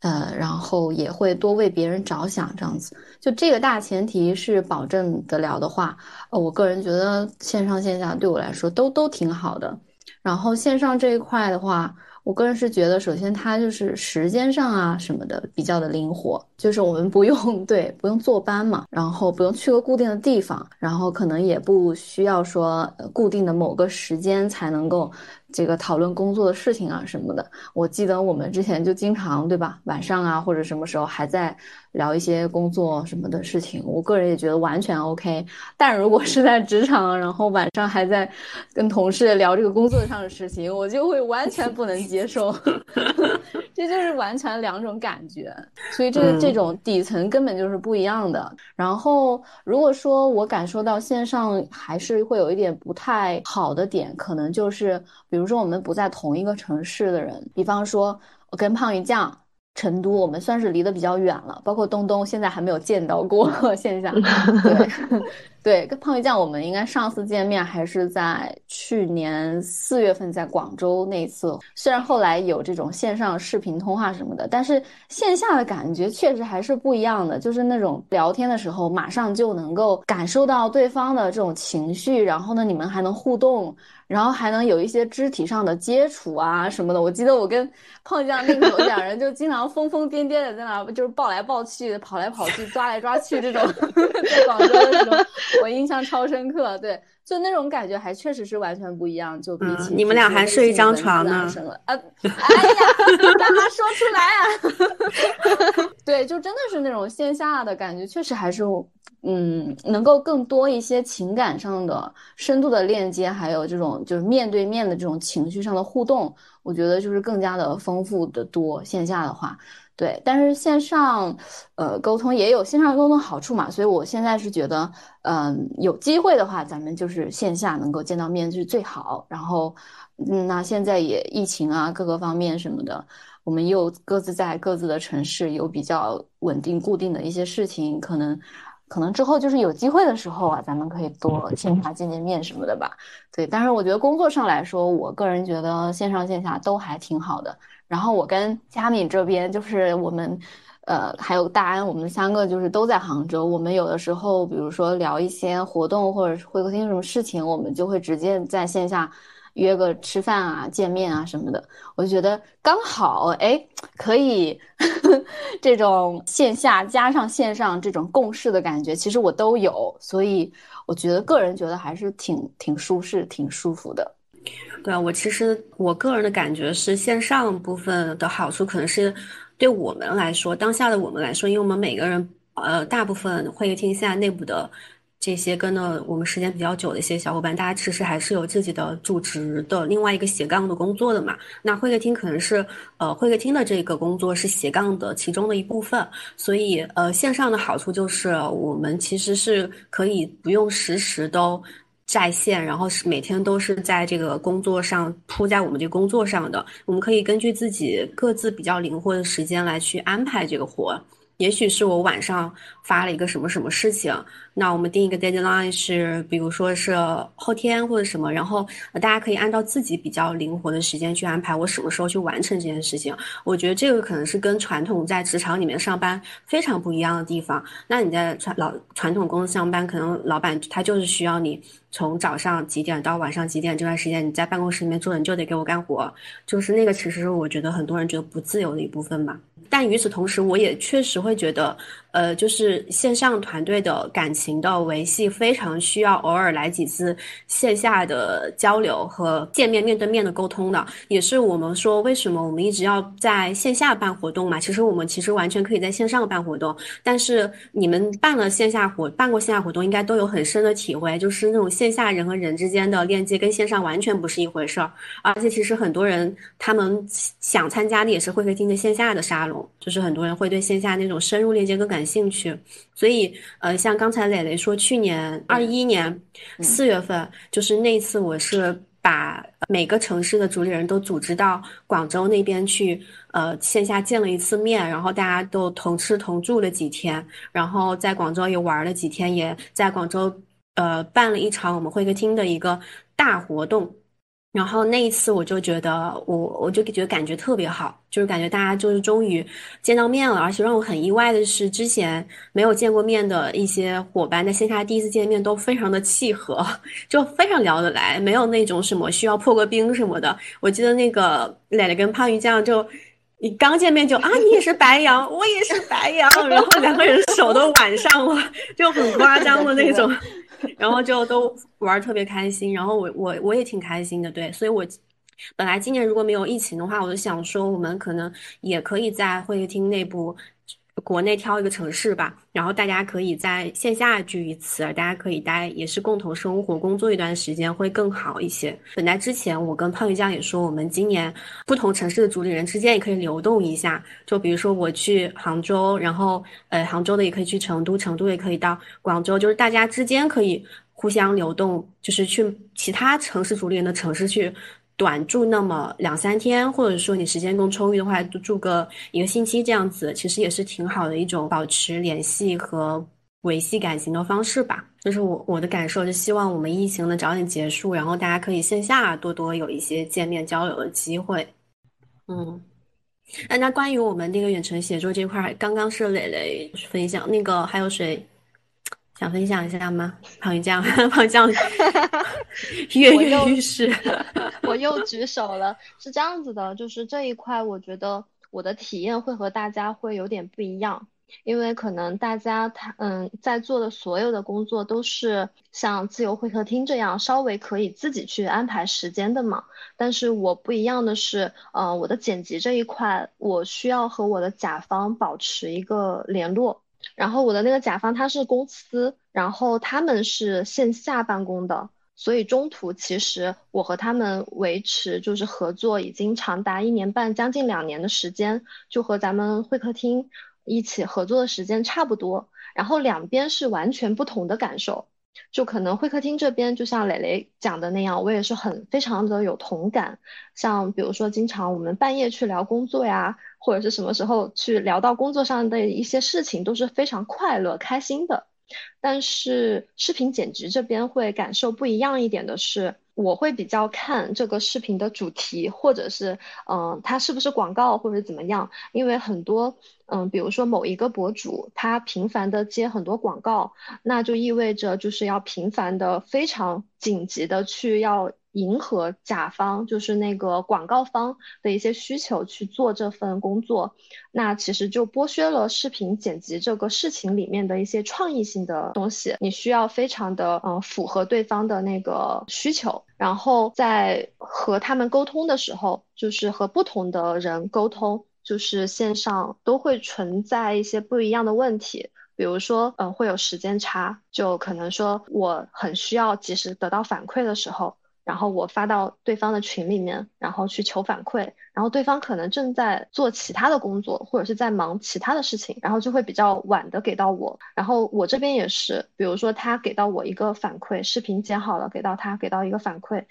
呃，然后也会多为别人着想，这样子，就这个大前提是保证得了的话，呃，我个人觉得线上线下对我来说都都挺好的。然后线上这一块的话。我个人是觉得，首先它就是时间上啊什么的比较的灵活，就是我们不用 对不用坐班嘛，然后不用去个固定的地方，然后可能也不需要说固定的某个时间才能够这个讨论工作的事情啊什么的。我记得我们之前就经常对吧，晚上啊或者什么时候还在。聊一些工作什么的事情，我个人也觉得完全 OK。但如果是在职场，然后晚上还在跟同事聊这个工作上的事情，我就会完全不能接受。这就是完全两种感觉，所以这这种底层根本就是不一样的。然后，如果说我感受到线上还是会有一点不太好的点，可能就是比如说我们不在同一个城市的人，比方说我跟胖鱼酱。成都，我们算是离得比较远了，包括东东，现在还没有见到过 现象。对，对，跟胖鱼酱，我们应该上次见面还是在去年四月份，在广州那次。虽然后来有这种线上视频通话什么的，但是线下的感觉确实还是不一样的。就是那种聊天的时候，马上就能够感受到对方的这种情绪，然后呢，你们还能互动。然后还能有一些肢体上的接触啊什么的。我记得我跟胖酱那个两人就经常疯疯癫癫的在那，就是抱来抱去、跑来跑去、抓来抓去这种。在广州的时候，我印象超深刻。对，就那种感觉还确实是完全不一样。就比起你们俩还睡一张床呢。啊，哎呀，干嘛说出来啊？对，就真的是那种线下的感觉，确实还是。嗯，能够更多一些情感上的深度的链接，还有这种就是面对面的这种情绪上的互动，我觉得就是更加的丰富的多。线下的话，对，但是线上，呃，沟通也有线上沟通好处嘛，所以我现在是觉得，嗯，有机会的话，咱们就是线下能够见到面是最好。然后，嗯，那现在也疫情啊，各个方面什么的，我们又各自在各自的城市有比较稳定固定的一些事情，可能。可能之后就是有机会的时候啊，咱们可以多线下见见面什么的吧。对，但是我觉得工作上来说，我个人觉得线上线下都还挺好的。然后我跟佳敏这边就是我们，呃，还有大安，我们三个就是都在杭州。我们有的时候，比如说聊一些活动或者会客厅什么事情，我们就会直接在线下，约个吃饭啊、见面啊什么的。我就觉得刚好，哎，可以 这种线下加上线上这种共事的感觉，其实我都有，所以我觉得个人觉得还是挺挺舒适、挺舒服的。对啊，我其实我个人的感觉是线上部分的好处，可能是对我们来说，当下的我们来说，因为我们每个人，呃，大部分会议厅现在内部的这些跟了我们时间比较久的一些小伙伴，大家其实还是有自己的主职的另外一个斜杠的工作的嘛。那会客厅可能是，呃，会客厅的这个工作是斜杠的其中的一部分，所以，呃，线上的好处就是我们其实是可以不用实时都。在线，然后是每天都是在这个工作上扑在我们这工作上的，我们可以根据自己各自比较灵活的时间来去安排这个活。也许是我晚上发了一个什么什么事情，那我们定一个 deadline 是，比如说是后天或者什么，然后大家可以按照自己比较灵活的时间去安排我什么时候去完成这件事情。我觉得这个可能是跟传统在职场里面上班非常不一样的地方。那你在传老传统公司上班，可能老板他就是需要你从早上几点到晚上几点这段时间你在办公室里面坐，你就得给我干活，就是那个其实我觉得很多人觉得不自由的一部分吧。但与此同时，我也确实会觉得。呃，就是线上团队的感情的维系，非常需要偶尔来几次线下的交流和见面面对面的沟通的，也是我们说为什么我们一直要在线下办活动嘛。其实我们其实完全可以在线上办活动，但是你们办了线下活办过线下活动，应该都有很深的体会，就是那种线下人和人之间的链接跟线上完全不是一回事儿。而且其实很多人他们想参加的也是会客厅的线下的沙龙，就是很多人会对线下那种深入链接跟感。感兴趣，所以呃，像刚才磊磊说，去年二一年四月份，就是那次，我是把每个城市的主理人都组织到广州那边去，呃，线下见了一次面，然后大家都同吃同住了几天，然后在广州也玩了几天，也在广州呃办了一场我们会客厅的一个大活动。然后那一次我就觉得，我我就觉得感觉特别好，就是感觉大家就是终于见到面了，而且让我很意外的是，之前没有见过面的一些伙伴在线下第一次见面都非常的契合，就非常聊得来，没有那种什么需要破个冰什么的。我记得那个磊磊跟胖鱼酱就，你刚见面就啊，你也是白羊，我也是白羊，然后两个人手都挽上了，就很夸张的那种。然后就都玩特别开心，然后我我我也挺开心的，对，所以我本来今年如果没有疫情的话，我就想说我们可能也可以在会议厅内部。国内挑一个城市吧，然后大家可以在线下聚一次，大家可以待也是共同生活、工作一段时间会更好一些。本来之前我跟胖鱼酱也说，我们今年不同城市的主理人之间也可以流动一下，就比如说我去杭州，然后呃杭州的也可以去成都，成都也可以到广州，就是大家之间可以互相流动，就是去其他城市主理人的城市去。短住那么两三天，或者说你时间更充裕的话，就住个一个星期这样子，其实也是挺好的一种保持联系和维系感情的方式吧。就是我我的感受，就希望我们疫情能早点结束，然后大家可以线下多多有一些见面交流的机会。嗯，那那关于我们那个远程协作这块，刚刚是磊磊分享，那个还有谁？想分享一下吗？胖鱼酱，胖鱼酱 跃跃欲试。我又举手了，是这样子的，就是这一块，我觉得我的体验会和大家会有点不一样，因为可能大家他嗯在做的所有的工作都是像自由会客厅这样稍微可以自己去安排时间的嘛。但是我不一样的是，呃，我的剪辑这一块，我需要和我的甲方保持一个联络。然后我的那个甲方他是公司，然后他们是线下办公的，所以中途其实我和他们维持就是合作已经长达一年半，将近两年的时间，就和咱们会客厅一起合作的时间差不多。然后两边是完全不同的感受。就可能会客厅这边，就像磊磊讲的那样，我也是很非常的有同感。像比如说，经常我们半夜去聊工作呀，或者是什么时候去聊到工作上的一些事情，都是非常快乐开心的。但是视频剪辑这边会感受不一样一点的是。我会比较看这个视频的主题，或者是嗯，它是不是广告或者怎么样？因为很多嗯，比如说某一个博主他频繁的接很多广告，那就意味着就是要频繁的、非常紧急的去要迎合甲方，就是那个广告方的一些需求去做这份工作，那其实就剥削了视频剪辑这个事情里面的一些创意性的东西。你需要非常的嗯符合对方的那个需求，然后在和他们沟通的时候，就是和不同的人沟通，就是线上都会存在一些不一样的问题。比如说，嗯，会有时间差，就可能说我很需要及时得到反馈的时候，然后我发到对方的群里面，然后去求反馈，然后对方可能正在做其他的工作，或者是在忙其他的事情，然后就会比较晚的给到我。然后我这边也是，比如说他给到我一个反馈，视频剪好了给到他，给到一个反馈，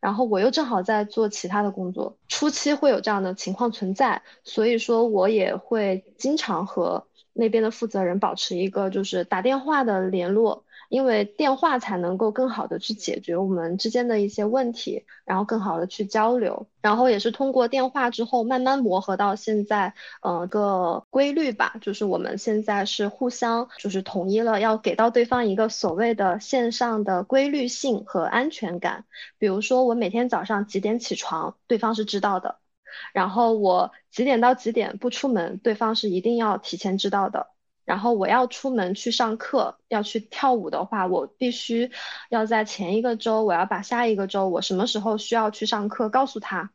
然后我又正好在做其他的工作，初期会有这样的情况存在，所以说我也会经常和。那边的负责人保持一个就是打电话的联络，因为电话才能够更好的去解决我们之间的一些问题，然后更好的去交流，然后也是通过电话之后慢慢磨合到现在，呃个规律吧，就是我们现在是互相就是统一了要给到对方一个所谓的线上的规律性和安全感，比如说我每天早上几点起床，对方是知道的。然后我几点到几点不出门，对方是一定要提前知道的。然后我要出门去上课，要去跳舞的话，我必须要在前一个周，我要把下一个周我什么时候需要去上课告诉他，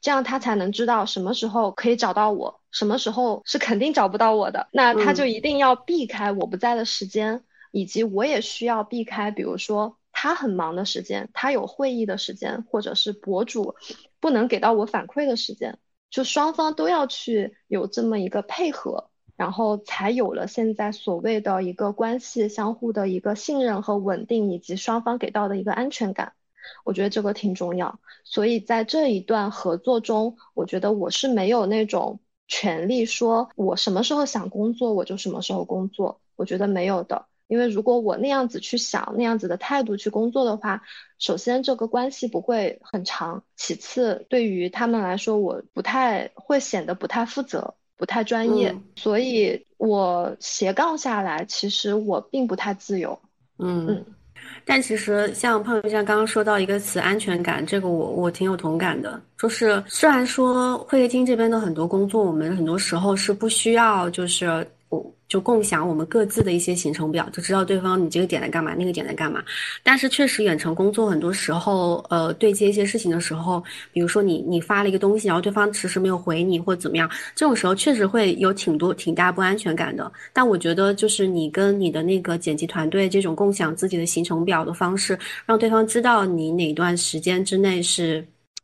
这样他才能知道什么时候可以找到我，什么时候是肯定找不到我的。那他就一定要避开我不在的时间，以及我也需要避开，比如说他很忙的时间，他有会议的时间，或者是博主。不能给到我反馈的时间，就双方都要去有这么一个配合，然后才有了现在所谓的一个关系相互的一个信任和稳定，以及双方给到的一个安全感。我觉得这个挺重要。所以在这一段合作中，我觉得我是没有那种权利说我什么时候想工作我就什么时候工作，我觉得没有的。因为如果我那样子去想，那样子的态度去工作的话，首先这个关系不会很长，其次对于他们来说，我不太会显得不太负责、不太专业，所以我斜杠下来，其实我并不太自由。嗯嗯，但其实像胖友酱刚刚说到一个词“安全感”，这个我我挺有同感的。就是虽然说会客厅这边的很多工作，我们很多时候是不需要，就是我。就共享我们各自的一些行程表，就知道对方你这个点在干嘛，那个点在干嘛。但是确实远程工作很多时候，呃，对接一些事情的时候，比如说你你发了一个东西，然后对方迟迟没有回你或者怎么样，这种时候确实会有挺多挺大不安全感的。但我觉得就是你跟你的那个剪辑团队这种共享自己的行程表的方式，让对方知道你哪段时间之内是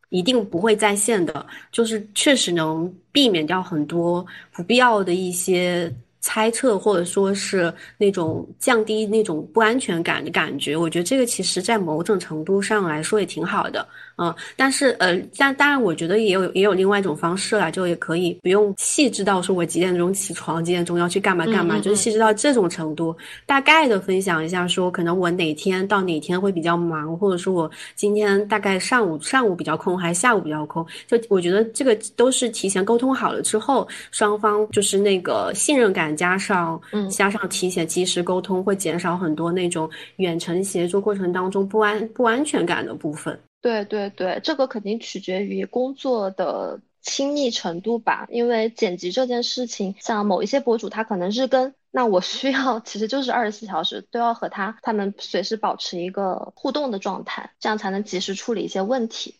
一定不会在线的，就是确实能避免掉很多不必要的一些。猜测或者说是那种降低那种不安全感的感觉，我觉得这个其实在某种程度上来说也挺好的。嗯，但是呃，但当然，我觉得也有也有另外一种方式啦，就也可以不用细致到说我几点钟起床，几点钟要去干嘛干嘛，就是细致到这种程度，大概的分享一下，说可能我哪天到哪天会比较忙，或者说我今天大概上午上午比较空，还是下午比较空，就我觉得这个都是提前沟通好了之后，双方就是那个信任感加上，嗯，加上提前及时沟通，会减少很多那种远程协作过程当中不安不安全感的部分。对对对，这个肯定取决于工作的亲密程度吧。因为剪辑这件事情，像某一些博主，他可能是跟，那我需要其实就是二十四小时都要和他他们随时保持一个互动的状态，这样才能及时处理一些问题。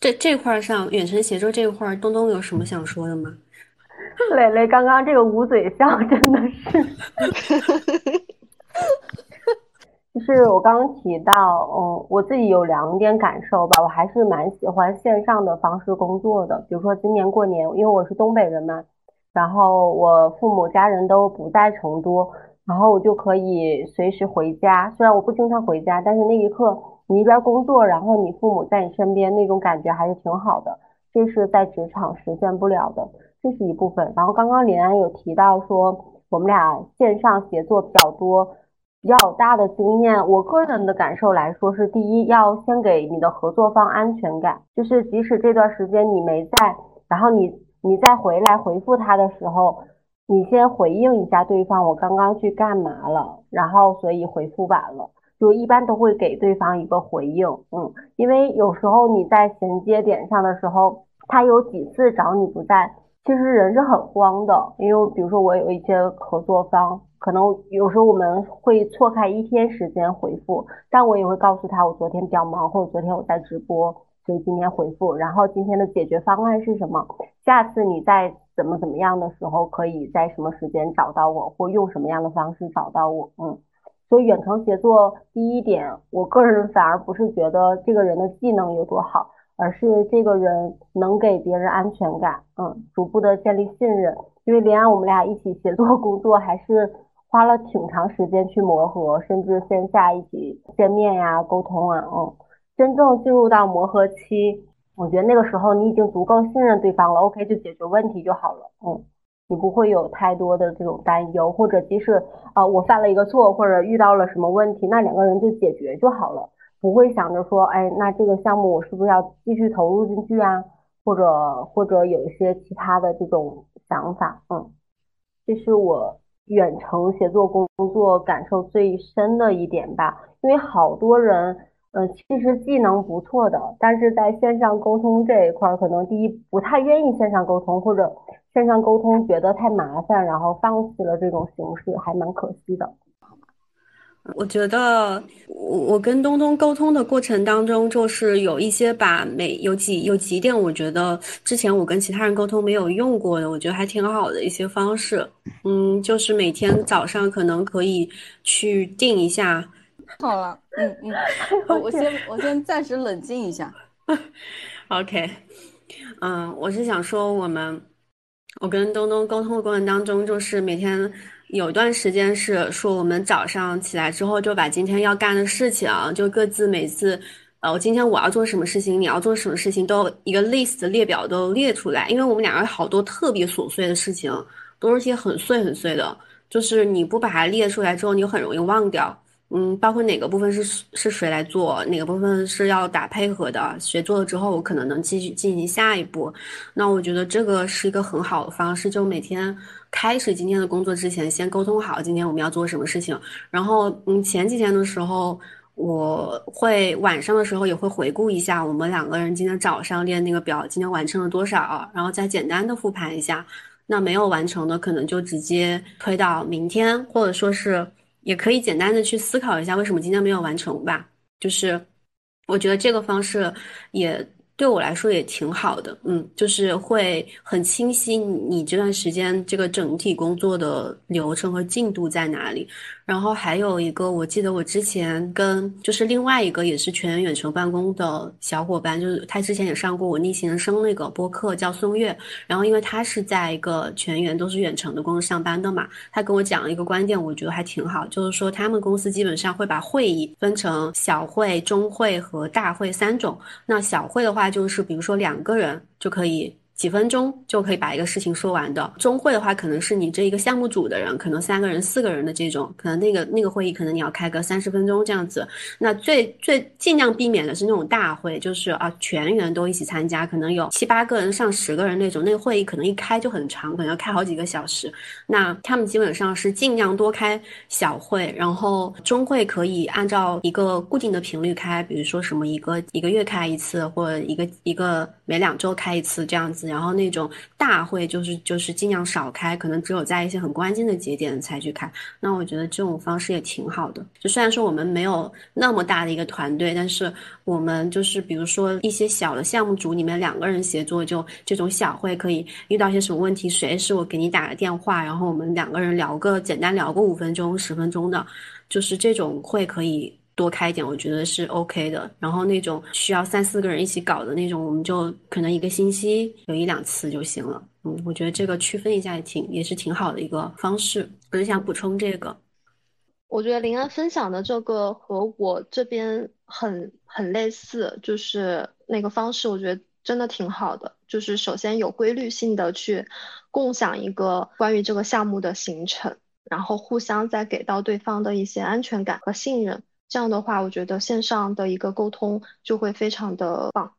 这这块上远程协作这块，东东有什么想说的吗？磊磊刚刚这个捂嘴笑真的是。就是我刚刚提到，嗯，我自己有两点感受吧，我还是蛮喜欢线上的方式工作的。比如说今年过年，因为我是东北人嘛，然后我父母家人都不在成都，然后我就可以随时回家。虽然我不经常回家，但是那一刻你一边工作，然后你父母在你身边，那种感觉还是挺好的。这是在职场实现不了的，这是一部分。然后刚刚林安有提到说，我们俩线上协作比较多。比较大的经验，我个人的感受来说是：第一，要先给你的合作方安全感，就是即使这段时间你没在，然后你你再回来回复他的时候，你先回应一下对方，我刚刚去干嘛了，然后所以回复晚了，就一般都会给对方一个回应，嗯，因为有时候你在衔接点上的时候，他有几次找你不在，其实人是很慌的，因为比如说我有一些合作方，可能有时候我们会错开一天时间回复，但我也会告诉他我昨天比较忙，或者昨天我在直播，所以今天回复，然后今天的解决方案是什么，下次你再怎么怎么样的时候，可以在什么时间找到我，或用什么样的方式找到我，嗯。所以远程协作第一点，我个人反而不是觉得这个人的技能有多好，而是这个人能给别人安全感，嗯，逐步的建立信任。因为连安我们俩一起协作工作，还是花了挺长时间去磨合，甚至线下一起见面呀、沟通啊，嗯，真正进入到磨合期，我觉得那个时候你已经足够信任对方了，OK 就解决问题就好了，嗯。你不会有太多的这种担忧，或者即使啊我犯了一个错，或者遇到了什么问题，那两个人就解决就好了，不会想着说，哎，那这个项目我是不是要继续投入进去啊？或者或者有一些其他的这种想法，嗯，这是我远程协作工作感受最深的一点吧，因为好多人。嗯，其实技能不错的，但是在线上沟通这一块，可能第一不太愿意线上沟通，或者线上沟通觉得太麻烦，然后放弃了这种形式，还蛮可惜的。我觉得我我跟东东沟通的过程当中，就是有一些把每有几有几点，我觉得之前我跟其他人沟通没有用过的，我觉得还挺好的一些方式。嗯，就是每天早上可能可以去定一下。好了，嗯嗯，我先我先暂时冷静一下。OK，嗯，我是想说，我们我跟东东沟通的过程当中，就是每天有一段时间是说，我们早上起来之后就把今天要干的事情，就各自每次，呃，我今天我要做什么事情，你要做什么事情，都一个 list 列表都列出来，因为我们两个好多特别琐碎的事情，都是些很碎很碎的，就是你不把它列出来之后，你很容易忘掉。嗯，包括哪个部分是是谁来做，哪个部分是要打配合的，谁做了之后，我可能能继续进行下一步。那我觉得这个是一个很好的方式，就每天开始今天的工作之前，先沟通好今天我们要做什么事情。然后，嗯，前几天的时候，我会晚上的时候也会回顾一下我们两个人今天早上练那个表，今天完成了多少，然后再简单的复盘一下。那没有完成的，可能就直接推到明天，或者说是。也可以简单的去思考一下，为什么今天没有完成吧？就是我觉得这个方式也对我来说也挺好的，嗯，就是会很清晰你这段时间这个整体工作的流程和进度在哪里。然后还有一个，我记得我之前跟就是另外一个也是全员远程办公的小伙伴，就是他之前也上过我逆行人生那个播客，叫宋月。然后因为他是在一个全员都是远程的公司上班的嘛，他跟我讲了一个观点，我觉得还挺好，就是说他们公司基本上会把会议分成小会、中会和大会三种。那小会的话，就是比如说两个人就可以。几分钟就可以把一个事情说完的。中会的话，可能是你这一个项目组的人，可能三个人、四个人的这种，可能那个那个会议可能你要开个三十分钟这样子。那最最尽量避免的是那种大会，就是啊全员都一起参加，可能有七八个人、上十个人那种，那个会议可能一开就很长，可能要开好几个小时。那他们基本上是尽量多开小会，然后中会可以按照一个固定的频率开，比如说什么一个一个月开一次，或者一个一个每两周开一次这样子。然后那种大会就是就是尽量少开，可能只有在一些很关键的节点才去开。那我觉得这种方式也挺好的。就虽然说我们没有那么大的一个团队，但是我们就是比如说一些小的项目组里面两个人协作，就这种小会可以遇到一些什么问题，随时我给你打个电话，然后我们两个人聊个简单聊个五分钟十分钟的，就是这种会可以。多开一点，我觉得是 OK 的。然后那种需要三四个人一起搞的那种，我们就可能一个星期有一两次就行了。嗯，我觉得这个区分一下也挺也是挺好的一个方式。我就想补充这个。我觉得林安分享的这个和我这边很很类似，就是那个方式，我觉得真的挺好的。就是首先有规律性的去共享一个关于这个项目的行程，然后互相再给到对方的一些安全感和信任。这样的话，我觉得线上的一个沟通就会非常的棒。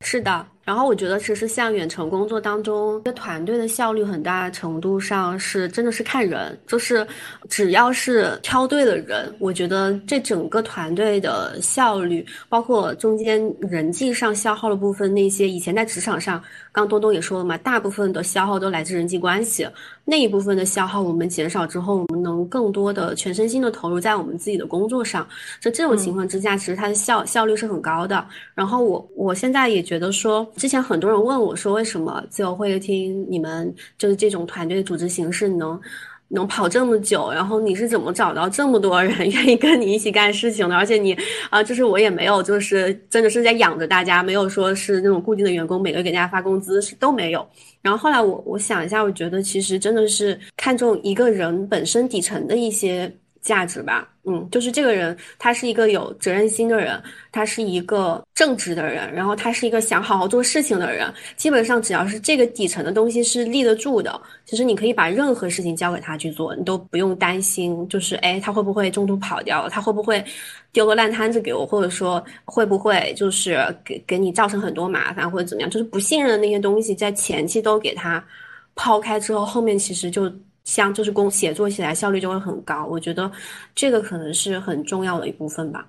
是的，然后我觉得，其实像远程工作当中，这团队的效率很大程度上是真的是看人，就是只要是挑对了人，我觉得这整个团队的效率，包括中间人际上消耗的部分，那些以前在职场上，刚多多也说了嘛，大部分的消耗都来自人际关系，那一部分的消耗我们减少之后，我们能更多的全身心的投入在我们自己的工作上。在这种情况之下，其实它的效效率是很高的。然后我我现在也觉得说。之前很多人问我说，为什么自由会议厅你们就是这种团队组织形式能能跑这么久？然后你是怎么找到这么多人 愿意跟你一起干事情的？而且你啊，就是我也没有，就是真的是在养着大家，没有说是那种固定的员工，每个月给大家发工资是都没有。然后后来我我想一下，我觉得其实真的是看重一个人本身底层的一些。价值吧，嗯，就是这个人，他是一个有责任心的人，他是一个正直的人，然后他是一个想好好做事情的人。基本上只要是这个底层的东西是立得住的，其实你可以把任何事情交给他去做，你都不用担心，就是哎，他会不会中途跑掉了？他会不会丢个烂摊子给我？或者说会不会就是给给你造成很多麻烦或者怎么样？就是不信任的那些东西，在前期都给他抛开之后，后面其实就。像就是工写作起来效率就会很高，我觉得这个可能是很重要的一部分吧。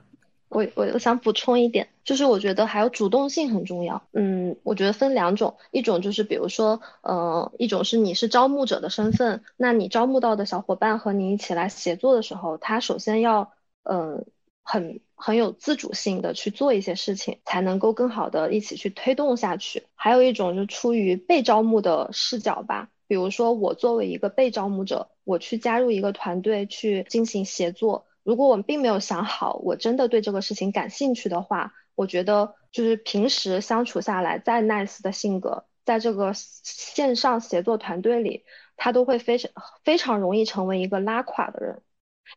我我我想补充一点，就是我觉得还有主动性很重要。嗯，我觉得分两种，一种就是比如说，呃，一种是你是招募者的身份，那你招募到的小伙伴和你一起来协作的时候，他首先要嗯很很有自主性的去做一些事情，才能够更好的一起去推动下去。还有一种就出于被招募的视角吧。比如说，我作为一个被招募者，我去加入一个团队去进行协作。如果我们并没有想好，我真的对这个事情感兴趣的话，我觉得就是平时相处下来，再 nice 的性格，在这个线上协作团队里，他都会非常非常容易成为一个拉垮的人，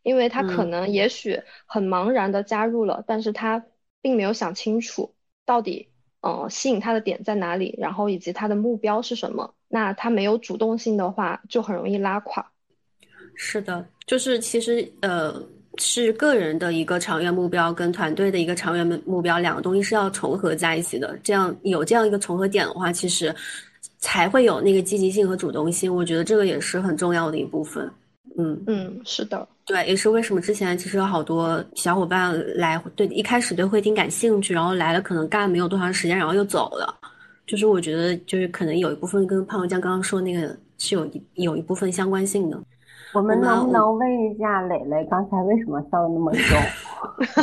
因为他可能也许很茫然的加入了，但是他并没有想清楚到底。呃，吸引他的点在哪里？然后以及他的目标是什么？那他没有主动性的话，就很容易拉垮。是的，就是其实呃，是个人的一个长远目标跟团队的一个长远目目标，两个东西是要重合在一起的。这样有这样一个重合点的话，其实才会有那个积极性和主动性。我觉得这个也是很重要的一部分。嗯嗯，是的。对，也是为什么之前其实有好多小伙伴来，对一开始对会听感兴趣，然后来了可能干没有多长时间，然后又走了。就是我觉得，就是可能有一部分跟胖油酱刚刚说那个是有一有一部分相关性的。我们能不能问一下磊磊，刚才为什么笑的那么凶？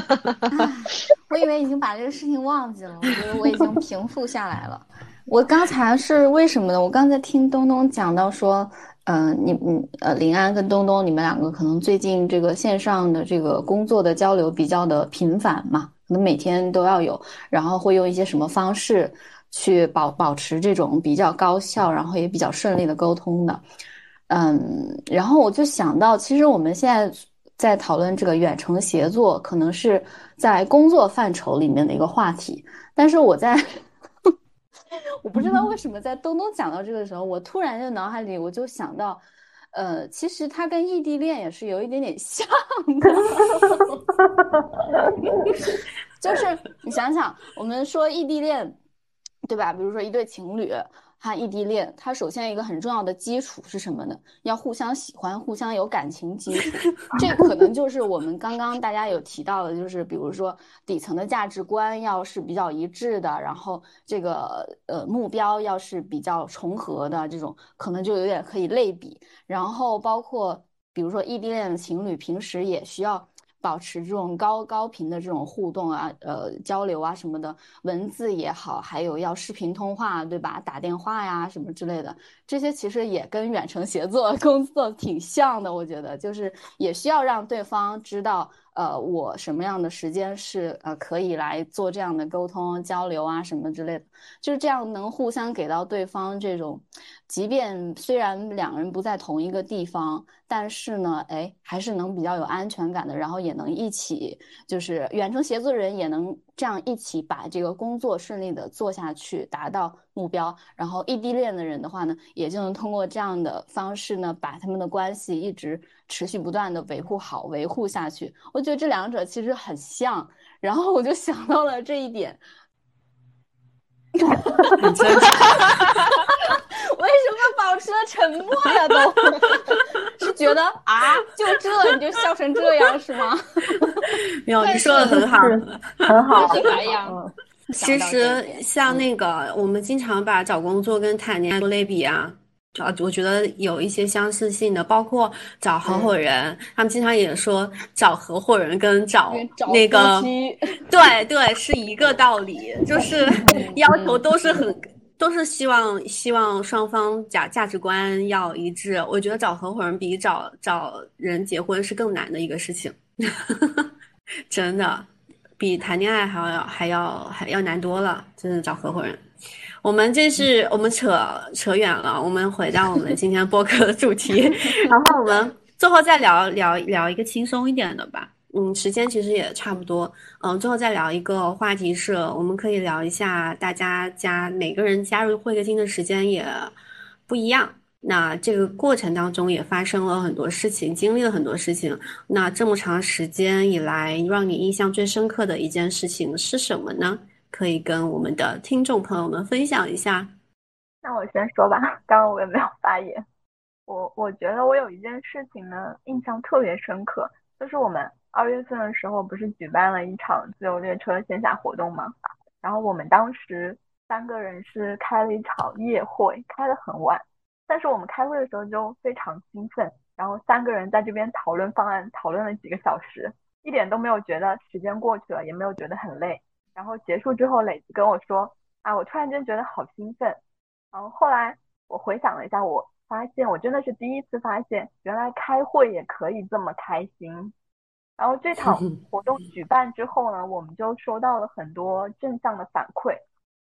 我以为已经把这个事情忘记了，我觉得我已经平复下来了。我刚才是为什么呢？我刚才听东东讲到说。嗯，你你呃，林安跟东东，你们两个可能最近这个线上的这个工作的交流比较的频繁嘛，可能每天都要有，然后会用一些什么方式去保保持这种比较高效，然后也比较顺利的沟通的。嗯，然后我就想到，其实我们现在在讨论这个远程协作，可能是在工作范畴里面的一个话题，但是我在。我不知道为什么在东东讲到这个时候，我突然就脑海里我就想到，呃，其实它跟异地恋也是有一点点像的，就是你想想，我们说异地恋，对吧？比如说一对情侣。他异地恋，他首先一个很重要的基础是什么呢？要互相喜欢，互相有感情基础。这可能就是我们刚刚大家有提到的，就是比如说底层的价值观要是比较一致的，然后这个呃目标要是比较重合的，这种可能就有点可以类比。然后包括比如说异地恋的情侣，平时也需要。保持这种高高频的这种互动啊，呃，交流啊什么的，文字也好，还有要视频通话，对吧？打电话呀什么之类的，这些其实也跟远程协作 工作挺像的，我觉得就是也需要让对方知道。呃，我什么样的时间是呃可以来做这样的沟通交流啊，什么之类的，就是这样能互相给到对方这种，即便虽然两人不在同一个地方，但是呢，哎，还是能比较有安全感的，然后也能一起，就是远程协作人也能这样一起把这个工作顺利的做下去，达到目标。然后异地恋的人的话呢，也就能通过这样的方式呢，把他们的关系一直。持续不断的维护好，维护下去，我觉得这两者其实很像，然后我就想到了这一点。为什么保持了沉默呀？都 是觉得啊，就这你就笑成这样是吗？没有，你说的很好，很好。是白羊。嗯，其实像那个，我们经常把找工作跟谈恋爱做类比啊，啊，我觉得有一些相似性的，包括找合伙人，他们经常也说找合伙人跟找那个，对对，是一个道理，就是 要求都是很。都是希望希望双方价价值观要一致。我觉得找合伙人比找找人结婚是更难的一个事情，真的比谈恋爱还要还要还要难多了。真的找合伙人，我们这是我们扯扯远了，我们回到我们今天播客的主题，然后我们最后再聊聊聊一个轻松一点的吧。嗯，时间其实也差不多。嗯，最后再聊一个话题是，我们可以聊一下大家加每个人加入会客厅的时间也不一样。那这个过程当中也发生了很多事情，经历了很多事情。那这么长时间以来，让你印象最深刻的一件事情是什么呢？可以跟我们的听众朋友们分享一下。那我先说吧，刚刚我也没有发言。我我觉得我有一件事情呢，印象特别深刻，就是我们。二月份的时候，不是举办了一场自由列车线下活动吗？然后我们当时三个人是开了一场夜会，开得很晚。但是我们开会的时候就非常兴奋，然后三个人在这边讨论方案，讨论了几个小时，一点都没有觉得时间过去了，也没有觉得很累。然后结束之后，磊子跟我说：“啊，我突然间觉得好兴奋。”然后后来我回想了一下，我发现我真的是第一次发现，原来开会也可以这么开心。然后这场 活动举办之后呢，我们就收到了很多正向的反馈。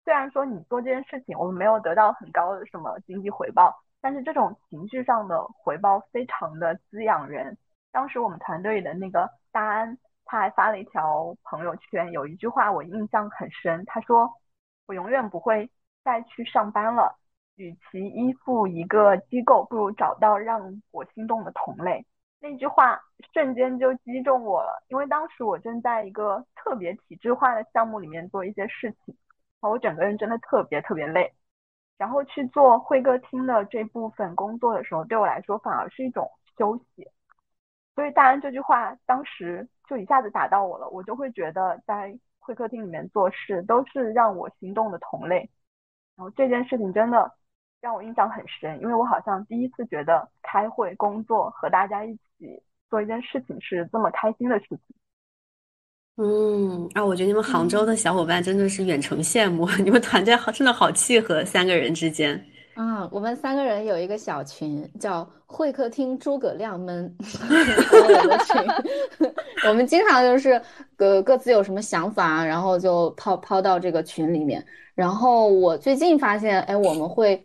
虽然说你做这件事情，我们没有得到很高的什么经济回报，但是这种情绪上的回报非常的滋养人。当时我们团队的那个大安，他还发了一条朋友圈，有一句话我印象很深，他说：“我永远不会再去上班了，与其依附一个机构，不如找到让我心动的同类。”那句话瞬间就击中我了，因为当时我正在一个特别体制化的项目里面做一些事情，我整个人真的特别特别累，然后去做会客厅的这部分工作的时候，对我来说反而是一种休息。所以大安这句话当时就一下子打到我了，我就会觉得在会客厅里面做事都是让我心动的同类，然后这件事情真的。让我印象很深，因为我好像第一次觉得开会、工作和大家一起做一件事情是这么开心的事情。嗯，啊，我觉得你们杭州的小伙伴真的是远程羡慕，你们团队好，真的好契合，三个人之间。啊，我们三个人有一个小群，叫会客厅诸葛亮 们的群，我们经常就是各各自有什么想法，然后就抛抛到这个群里面。然后我最近发现，哎，我们会。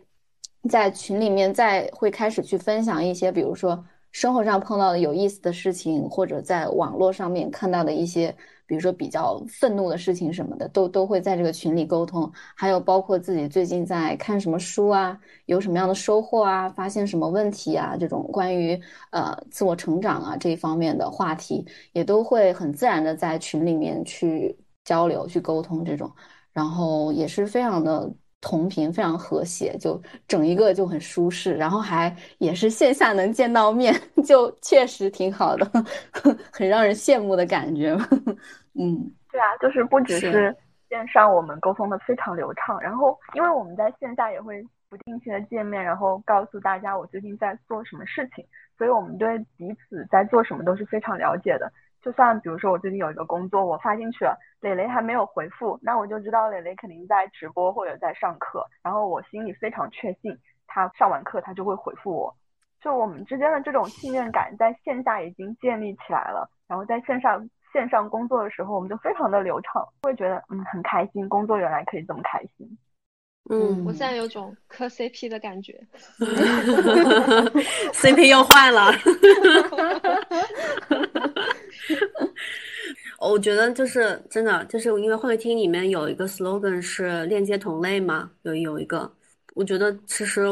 在群里面，再会开始去分享一些，比如说生活上碰到的有意思的事情，或者在网络上面看到的一些，比如说比较愤怒的事情什么的，都都会在这个群里沟通。还有包括自己最近在看什么书啊，有什么样的收获啊，发现什么问题啊，这种关于呃自我成长啊这一方面的话题，也都会很自然的在群里面去交流、去沟通这种，然后也是非常的。同频非常和谐，就整一个就很舒适，然后还也是线下能见到面，就确实挺好的，很让人羡慕的感觉。嗯，对啊，就是不只是线上我们沟通的非常流畅，然后因为我们在线下也会不定期的见面，然后告诉大家我最近在做什么事情，所以我们对彼此在做什么都是非常了解的。就算比如说我最近有一个工作，我发进去了，磊磊还没有回复，那我就知道磊磊肯定在直播或者在上课，然后我心里非常确信他上完课他就会回复我。就我们之间的这种信任感在线下已经建立起来了，然后在线上线上工作的时候，我们就非常的流畅，会觉得嗯很开心，工作原来可以这么开心。嗯，我现在有种磕 CP 的感觉，CP 又换了。我觉得就是真的，就是因为会厅里面有一个 slogan 是链接同类嘛，有有一个，我觉得其实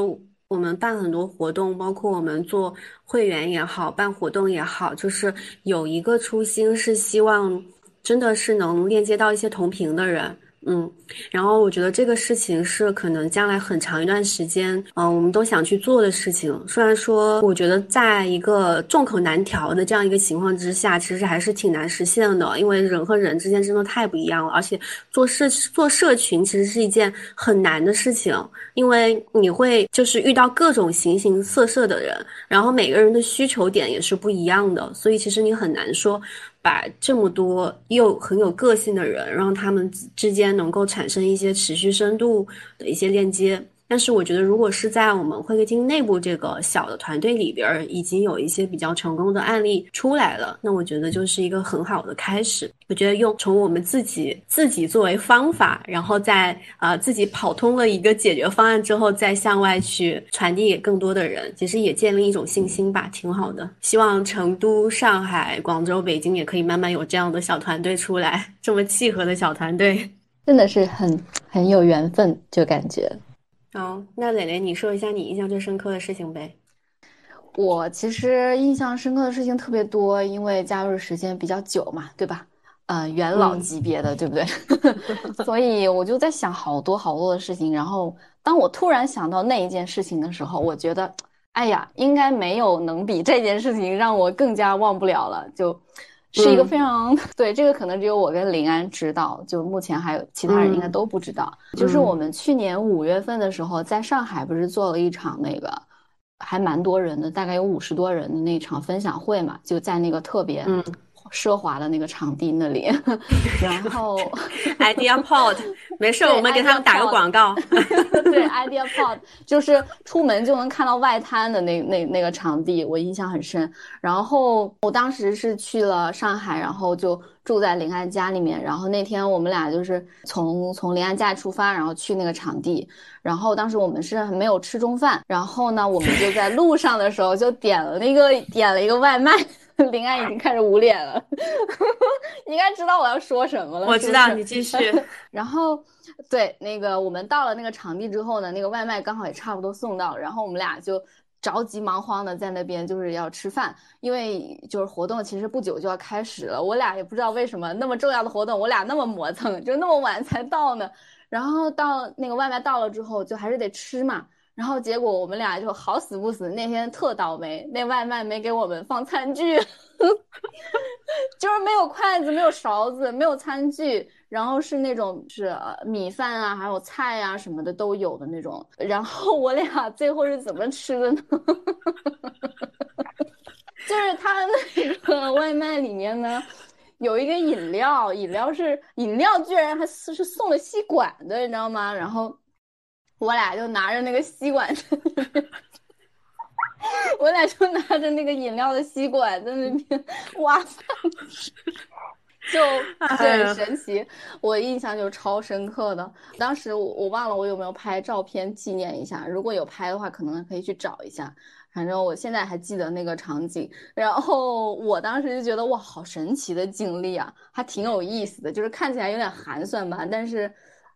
我们办很多活动，包括我们做会员也好，办活动也好，就是有一个初心是希望真的是能链接到一些同频的人，嗯，然后我觉得这个事情是可能将来很长一段时间，嗯，我们都想去做的事情。虽然说，我觉得在一个众口难调的这样一个情况之下，其实还是挺难实现的，因为人和人之间真的太不一样了。而且做社做社群其实是一件很难的事情，因为你会就是遇到各种形形色色的人，然后每个人的需求点也是不一样的，所以其实你很难说。把这么多又很有个性的人，让他们之间能够产生一些持续深度的一些链接。但是我觉得，如果是在我们会客厅内部这个小的团队里边，已经有一些比较成功的案例出来了，那我觉得就是一个很好的开始。我觉得用从我们自己自己作为方法，然后在呃自己跑通了一个解决方案之后，再向外去传递给更多的人，其实也建立一种信心吧，挺好的。希望成都、上海、广州、北京也可以慢慢有这样的小团队出来，这么契合的小团队，真的是很很有缘分，就感觉。好，那磊磊，你说一下你印象最深刻的事情呗。我其实印象深刻的事情特别多，因为加入的时间比较久嘛，对吧？呃，元老级别的，对不对？所以我就在想好多好多的事情。然后当我突然想到那一件事情的时候，我觉得，哎呀，应该没有能比这件事情让我更加忘不了了。就。是一个非常 对这个可能只有我跟林安知道，就目前还有其他人应该都不知道。就是我们去年五月份的时候，在上海不是做了一场那个还蛮多人的，大概有五十多人的那场分享会嘛，就在那个特别奢华的那个场地那里，然后 idea pod 没事，我们给他们打个广告。对 idea pod 就是出门就能看到外滩的那那那个场地，我印象很深。然后我当时是去了上海，然后就住在林安家里面。然后那天我们俩就是从从林安家出发，然后去那个场地。然后当时我们是没有吃中饭，然后呢，我们就在路上的时候就点了那个点了一个外卖。林安已经开始捂脸了，应该知道我要说什么了。我知道，你继续。然后，对那个我们到了那个场地之后呢，那个外卖刚好也差不多送到，然后我们俩就着急忙慌的在那边就是要吃饭，因为就是活动其实不久就要开始了。我俩也不知道为什么那么重要的活动，我俩那么磨蹭，就那么晚才到呢。然后到那个外卖到了之后，就还是得吃嘛。然后结果我们俩就好死不死，那天特倒霉，那外卖没给我们放餐具，就是没有筷子、没有勺子、没有餐具，然后是那种是米饭啊，还有菜啊什么的都有的那种。然后我俩最后是怎么吃的呢？就是他那个外卖里面呢，有一个饮料，饮料是饮料，居然还是是送了吸管的，你知道吗？然后。我俩就拿着那个吸管，我俩就拿着那个饮料的吸管在那边挖饭吃，就很神奇。我印象就超深刻的。当时我我忘了我有没有拍照片纪念一下，如果有拍的话，可能可以去找一下。反正我现在还记得那个场景。然后我当时就觉得哇，好神奇的经历啊，还挺有意思的，就是看起来有点寒酸吧，但是。